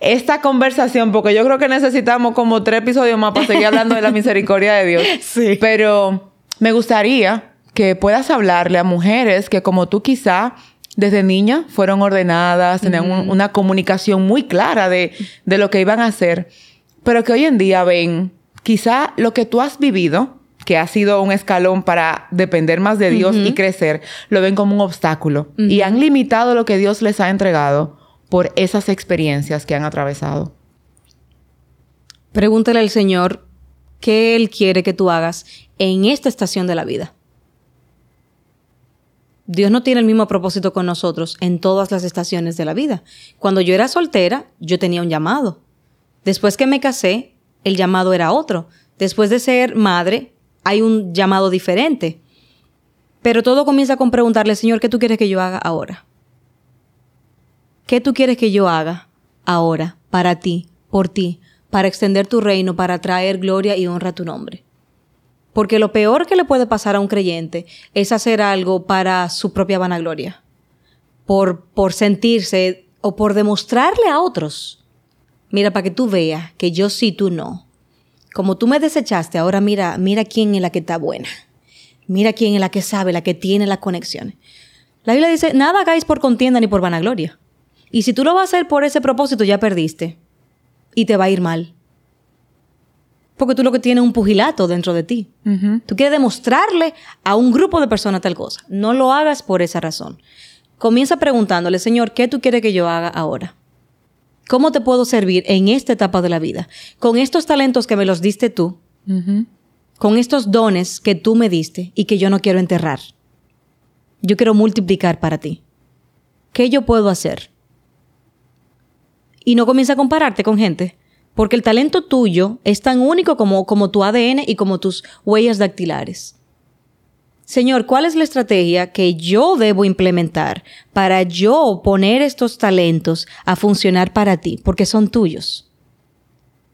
esta conversación porque yo creo que necesitamos como tres episodios más para seguir hablando de la misericordia de Dios. Sí. Pero me gustaría que puedas hablarle a mujeres que como tú quizá desde niña fueron ordenadas, tenían un- una comunicación muy clara de, de lo que iban a hacer, pero que hoy en día ven quizá lo que tú has vivido, que ha sido un escalón para depender más de Dios y crecer, lo ven como un obstáculo y han limitado lo que Dios les ha entregado por esas experiencias que han atravesado. Pregúntale al Señor qué Él quiere que tú hagas en esta estación de la vida. Dios no tiene el mismo propósito con nosotros en todas las estaciones de la vida. Cuando yo era soltera, yo tenía un llamado. Después que me casé, el llamado era otro. Después de ser madre, hay un llamado diferente. Pero todo comienza con preguntarle, Señor, ¿qué tú quieres que yo haga ahora? ¿Qué tú quieres que yo haga ahora, para ti, por ti, para extender tu reino, para traer gloria y honra a tu nombre? Porque lo peor que le puede pasar a un creyente es hacer algo para su propia vanagloria, por, por sentirse o por demostrarle a otros, mira, para que tú veas que yo sí, tú no. Como tú me desechaste, ahora mira, mira quién es la que está buena. Mira quién es la que sabe, la que tiene las conexiones. La Biblia dice, nada hagáis por contienda ni por vanagloria. Y si tú lo vas a hacer por ese propósito, ya perdiste. Y te va a ir mal. Porque tú lo que tienes es un pugilato dentro de ti. Tú quieres demostrarle a un grupo de personas tal cosa. No lo hagas por esa razón. Comienza preguntándole, Señor, ¿qué tú quieres que yo haga ahora? ¿Cómo te puedo servir en esta etapa de la vida? Con estos talentos que me los diste tú, con estos dones que tú me diste y que yo no quiero enterrar. Yo quiero multiplicar para ti. ¿Qué yo puedo hacer? Y no comienza a compararte con gente, porque el talento tuyo es tan único como, como tu ADN y como tus huellas dactilares. Señor, ¿cuál es la estrategia que yo debo implementar para yo poner estos talentos a funcionar para ti? Porque son tuyos.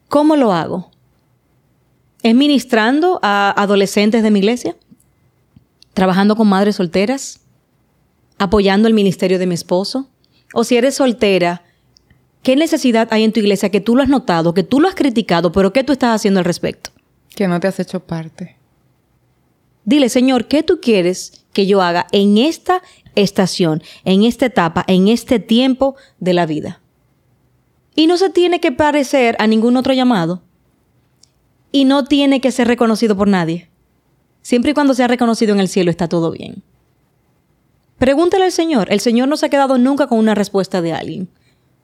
¿Cómo lo hago? ¿Es ministrando a adolescentes de mi iglesia? trabajando con madres solteras, apoyando el ministerio de mi esposo. O si eres soltera, ¿qué necesidad hay en tu iglesia que tú lo has notado, que tú lo has criticado, pero qué tú estás haciendo al respecto? Que no te has hecho parte. Dile, Señor, ¿qué tú quieres que yo haga en esta estación, en esta etapa, en este tiempo de la vida? Y no se tiene que parecer a ningún otro llamado. Y no tiene que ser reconocido por nadie. Siempre y cuando sea reconocido en el cielo está todo bien. Pregúntale al Señor. El Señor no se ha quedado nunca con una respuesta de alguien.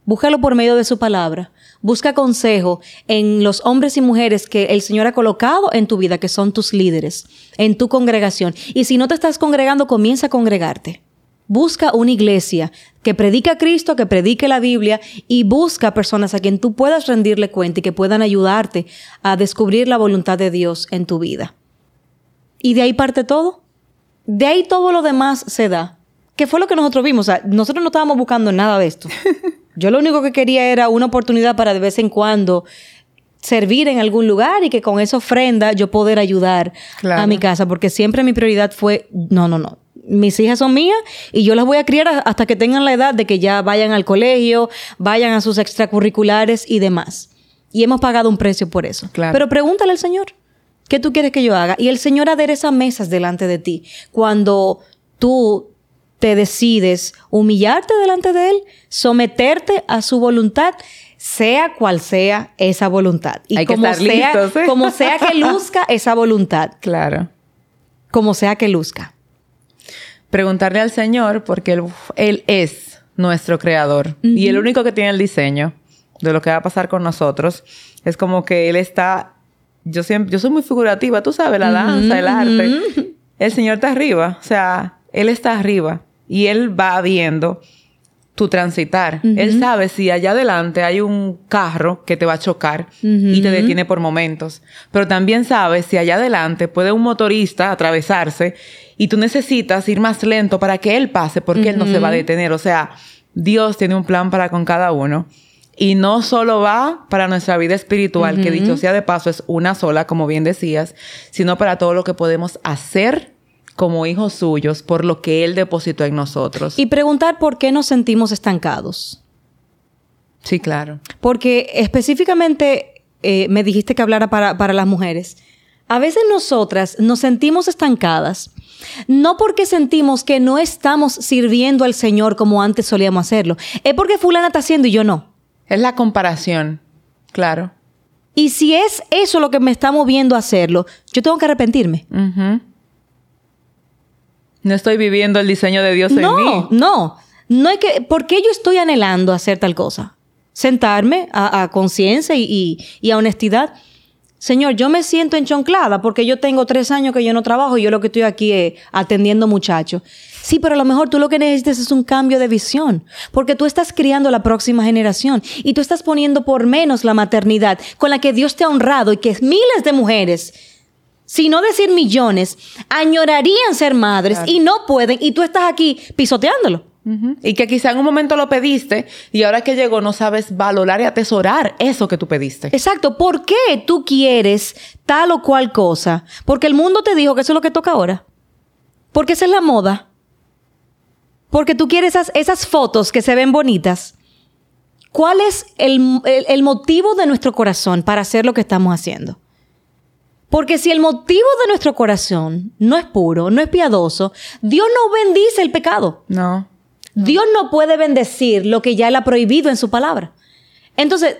Búscalo por medio de su palabra. Busca consejo en los hombres y mujeres que el Señor ha colocado en tu vida, que son tus líderes, en tu congregación. Y si no te estás congregando, comienza a congregarte. Busca una iglesia que predique a Cristo, que predique la Biblia y busca personas a quien tú puedas rendirle cuenta y que puedan ayudarte a descubrir la voluntad de Dios en tu vida. Y de ahí parte todo. De ahí todo lo demás se da. ¿Qué fue lo que nosotros vimos? O sea, nosotros no estábamos buscando nada de esto. Yo lo único que quería era una oportunidad para de vez en cuando servir en algún lugar y que con esa ofrenda yo poder ayudar a mi casa, porque siempre mi prioridad fue, no, no, no, mis hijas son mías y yo las voy a criar hasta que tengan la edad de que ya vayan al colegio, vayan a sus extracurriculares y demás. Y hemos pagado un precio por eso. Pero pregúntale al Señor. ¿Qué tú quieres que yo haga? Y el Señor adereza mesas delante de ti. Cuando tú te decides humillarte delante de Él, someterte a su voluntad, sea cual sea esa voluntad. Y como, sea, ¿eh? como sea que luzca esa voluntad. Claro. Como sea que luzca. Preguntarle al Señor, porque Él, es nuestro creador y el único que tiene el diseño de lo que va a pasar con nosotros. Es como que Él está yo siempre, yo soy muy figurativa, tú sabes, la danza, el arte. El Señor está arriba, o sea, Él está arriba y Él va viendo tu transitar. Él sabe si allá adelante hay un carro que te va a chocar y te detiene por momentos. Pero también sabe si allá adelante puede un motorista atravesarse y tú necesitas ir más lento para que Él pase porque Él no se va a detener. O sea, Dios tiene un plan para con cada uno. Y no solo va para nuestra vida espiritual, que dicho sea de paso es una sola, como bien decías, sino para todo lo que podemos hacer como hijos suyos por lo que Él depositó en nosotros. Y preguntar por qué nos sentimos estancados. Sí, claro. Porque específicamente eh, me dijiste que hablara para, para las mujeres. A veces nosotras nos sentimos estancadas, no porque sentimos que no estamos sirviendo al Señor como antes solíamos hacerlo, es porque fulana está haciendo y yo no. Es la comparación, claro. Y si es eso lo que me está moviendo a hacerlo, yo tengo que arrepentirme. No estoy viviendo el diseño de Dios en mí. No, no. No hay que. ¿Por qué yo estoy anhelando hacer tal cosa? Sentarme a, conciencia y, y, a honestidad. Señor, yo me siento enchonclada porque yo tengo tres años que yo no trabajo y yo lo que estoy aquí es atendiendo muchachos. Sí, pero a lo mejor tú lo que necesitas es un cambio de visión, porque tú estás criando la próxima generación y tú estás poniendo por menos la maternidad con la que Dios te ha honrado y que miles de mujeres, si no decir millones, añorarían ser madres y no pueden y tú estás aquí pisoteándolo. Y que quizá en un momento lo pediste y ahora que llegó no sabes valorar y atesorar eso que tú pediste. Exacto. ¿Por qué tú quieres tal o cual cosa? Porque el mundo te dijo que eso es lo que toca ahora. Porque esa es la moda. Porque tú quieres esas, esas fotos que se ven bonitas. ¿Cuál es el, el- el motivo de nuestro corazón para hacer lo que estamos haciendo? Porque si el motivo de nuestro corazón no es puro, no es piadoso, Dios no bendice el pecado. No. Dios no puede bendecir lo que ya Él ha prohibido en su palabra. Entonces,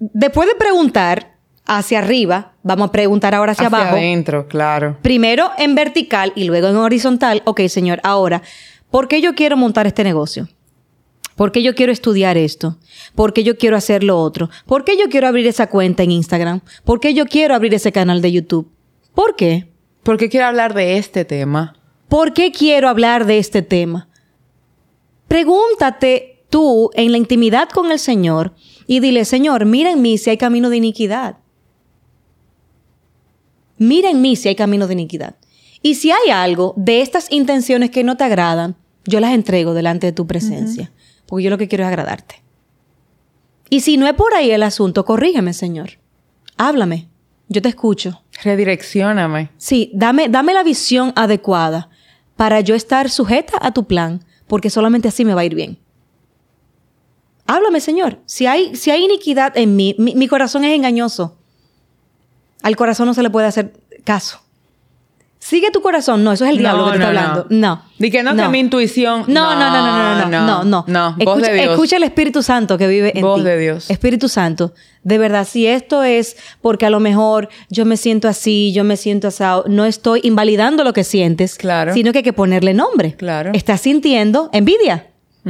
después de preguntar hacia arriba, vamos a preguntar ahora hacia, Hacia abajo. adentro, claro. Primero en vertical y luego en horizontal. Ok, Señor, ahora, ¿por qué yo quiero montar este negocio? ¿Por qué yo quiero estudiar esto? ¿Por qué yo quiero hacer lo otro? ¿Por qué yo quiero abrir esa cuenta en Instagram? ¿Por qué yo quiero abrir ese canal de YouTube? ¿Por qué? ¿Por qué quiero hablar de este tema? ¿Por qué quiero hablar de este tema? Pregúntate tú en la intimidad con el Señor y dile, Señor, mira en mí si hay camino de iniquidad. Mira en mí si hay camino de iniquidad. Y si hay algo de estas intenciones que no te agradan, yo las entrego delante de tu presencia, porque yo lo que quiero es agradarte. Y si no es por ahí el asunto, corrígeme, Señor. Háblame. Yo te escucho. Redireccióname. Sí, dame, dame la visión adecuada para yo estar sujeta a tu plan, porque solamente así me va a ir bien. Háblame, Señor. Si hay, si hay iniquidad en mí, mi, mi corazón es engañoso. Al corazón no se le puede hacer caso. Sigue tu corazón. No, eso es el diablo que te está hablando. No. Di que no, que mi intuición. No, no, no, no, no, no, no, no. No, voz escucha, de Dios. escucha el Espíritu Santo que vive en Voz ti. de Dios. Espíritu Santo, de verdad, si esto es porque a lo mejor yo me siento así, yo me siento asado, no estoy invalidando lo que sientes, Claro. sino que hay que ponerle nombre. Claro. Estás sintiendo envidia.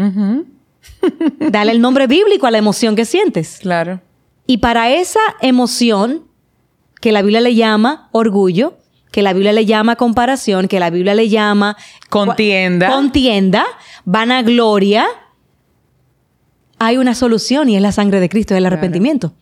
Dale el nombre bíblico a la emoción que sientes. Claro. Y para esa emoción, que la Biblia le llama orgullo, que la Biblia le llama comparación, que la Biblia le llama Contienda. contienda, vanagloria, hay una solución y es la sangre de Cristo, es el arrepentimiento.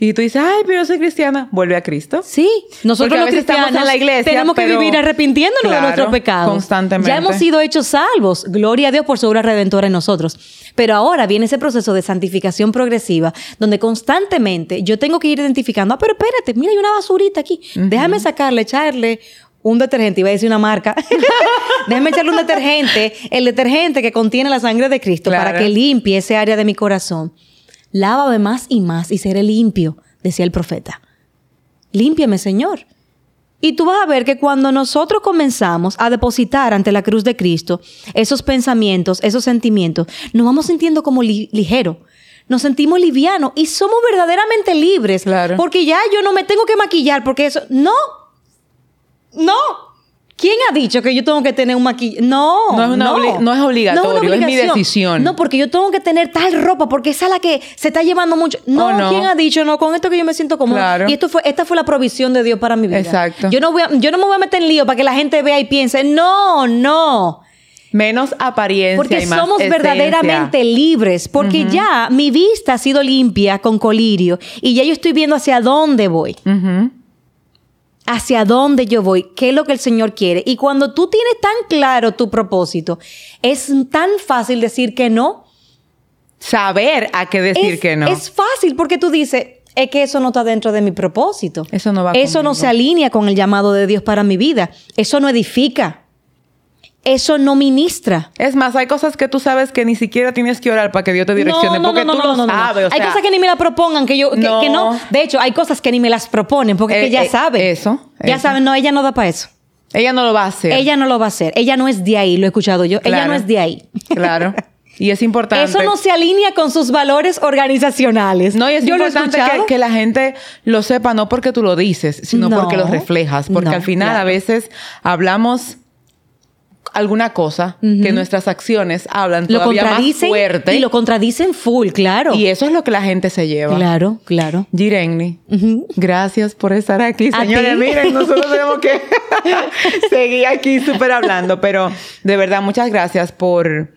Y tú dices, ay, pero yo soy cristiana. Vuelve a Cristo. Sí, nosotros Porque los cristianos en la iglesia, tenemos que pero- vivir arrepintiéndonos de nuestros pecados. constantemente. Ya hemos sido hechos salvos. Gloria a Dios por su obra redentora en nosotros. Pero ahora viene ese proceso de santificación progresiva, donde constantemente yo tengo que ir identificando, ah, pero espérate, mira, hay una basurita aquí. Déjame sacarle, echarle un detergente, iba a decir una marca. Déjame echarle un detergente, el detergente que contiene la sangre de Cristo para que limpie ese área de mi corazón. Lávame más y más y seré limpio, decía el profeta. Límpiame, Señor. Y tú vas a ver que cuando nosotros comenzamos a depositar ante la cruz de Cristo esos pensamientos, esos sentimientos, nos vamos sintiendo como li- ligero. Nos sentimos livianos y somos verdaderamente libres. Claro. Porque ya yo no me tengo que maquillar porque eso... No. No. ¿Quién ha dicho que yo tengo que tener un maquillaje? No. No es una obli- no es obligatorio, es mi decisión. No, porque yo tengo que tener tal ropa porque esa es la que se está llevando mucho. No, Oh, no. ¿quién ha dicho? No, con esto que yo me siento cómoda. Claro. Y esto fue, esta fue la provisión de Dios para mi vida. Exacto. Yo no, voy a- yo no me voy a meter en lío para que la gente vea y piense, no, no. Menos apariencia Porque y más somos esencia. verdaderamente libres. Porque ya mi vista ha sido limpia con colirio y ya yo estoy viendo hacia dónde voy. Ujú. Hacia dónde yo voy, qué es lo que el Señor quiere. Y cuando tú tienes tan claro tu propósito, es tan fácil decir que no. Saber a qué decir es, que no. Es fácil porque tú dices, es que eso no está dentro de mi propósito. Eso no va Eso no se alinea con el llamado de Dios para mi vida. Eso no edifica. Eso no ministra. Es más, hay cosas que tú sabes que ni siquiera tienes que orar para que Dios te direccione, porque tú lo sabes. o hay cosas que ni me la propongan, que yo, que, No. que no. De hecho, hay cosas que ni me las proponen, porque Eh, que ella eh, sabe. eso, Ya eso. saben, no, ella no da para eso. Ella no lo va a hacer. Ella no lo va a hacer. Ella no es de ahí, lo he escuchado yo. Ella no es de ahí. Claro. Y es importante. Eso no se alinea con sus valores organizacionales. No, y es Yo importante que, la gente lo sepa, no porque tú lo dices, sino No. porque lo reflejas. Porque No, al final claro. a veces hablamos alguna cosa que nuestras acciones hablan lo todavía más fuerte. y lo contradicen full, claro. y eso es lo que la gente se lleva. Claro, claro. Jirenni, Ujú. gracias por estar aquí. Señores, miren, nosotros tenemos que seguir aquí súper hablando, pero de verdad, muchas gracias por,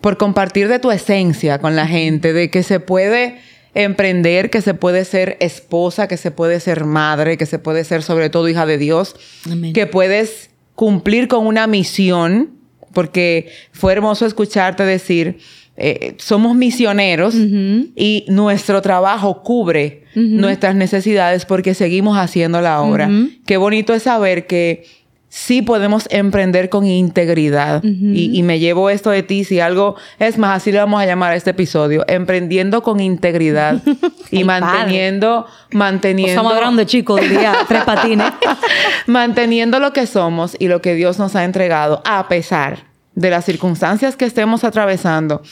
por compartir de tu esencia con la gente, de que se puede emprender, que se puede ser esposa, que se puede ser madre, que se puede ser sobre todo hija de Dios, Amén. que puedes cumplir con una misión, porque fue hermoso escucharte decir, eh, somos misioneros y nuestro trabajo cubre nuestras necesidades porque seguimos haciendo la obra. Qué bonito es saber que sí podemos emprender con integridad. y, me llevo esto de ti, si algo, es más, así le vamos a llamar a este episodio, emprendiendo con integridad y manteniendo, manteniendo... Estamos hablando, chicos, tres patines. manteniendo lo que somos y lo que Dios nos ha entregado, a pesar de las circunstancias que estemos atravesando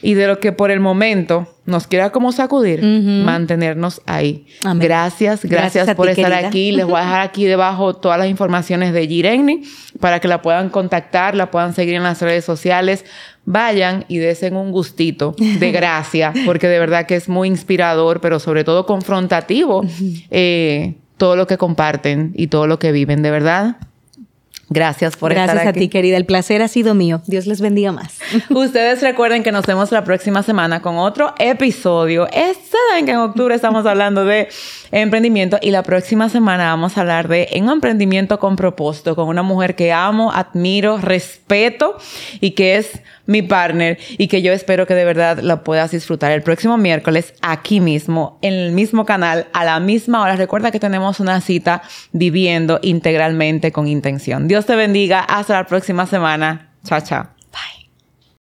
y de lo que por el momento nos quiera como sacudir, mantenernos ahí. Gracias, gracias, por estar aquí. Les voy a dejar aquí debajo todas las informaciones de Gireni para que la puedan contactar, la puedan seguir en las redes sociales. Vayan y desen un gustito de gracia, porque de verdad que es muy inspirador, pero sobre todo confrontativo eh, todo lo que comparten y todo lo que viven, de verdad. Gracias por estar aquí. Gracias a ti, querida. El placer ha sido mío. Dios les bendiga más. Ustedes recuerden que nos vemos la próxima semana con otro episodio. Saben que en octubre estamos hablando de emprendimiento y la próxima semana vamos a hablar de un emprendimiento con propósito, con una mujer que amo, admiro, respeto y que es mi partner y que yo espero que de verdad la puedas disfrutar el próximo miércoles aquí mismo, en el mismo canal, a la misma hora. Recuerda que tenemos una cita viviendo integralmente con intención. Dios te bendiga. Hasta la próxima semana. Chao, chao.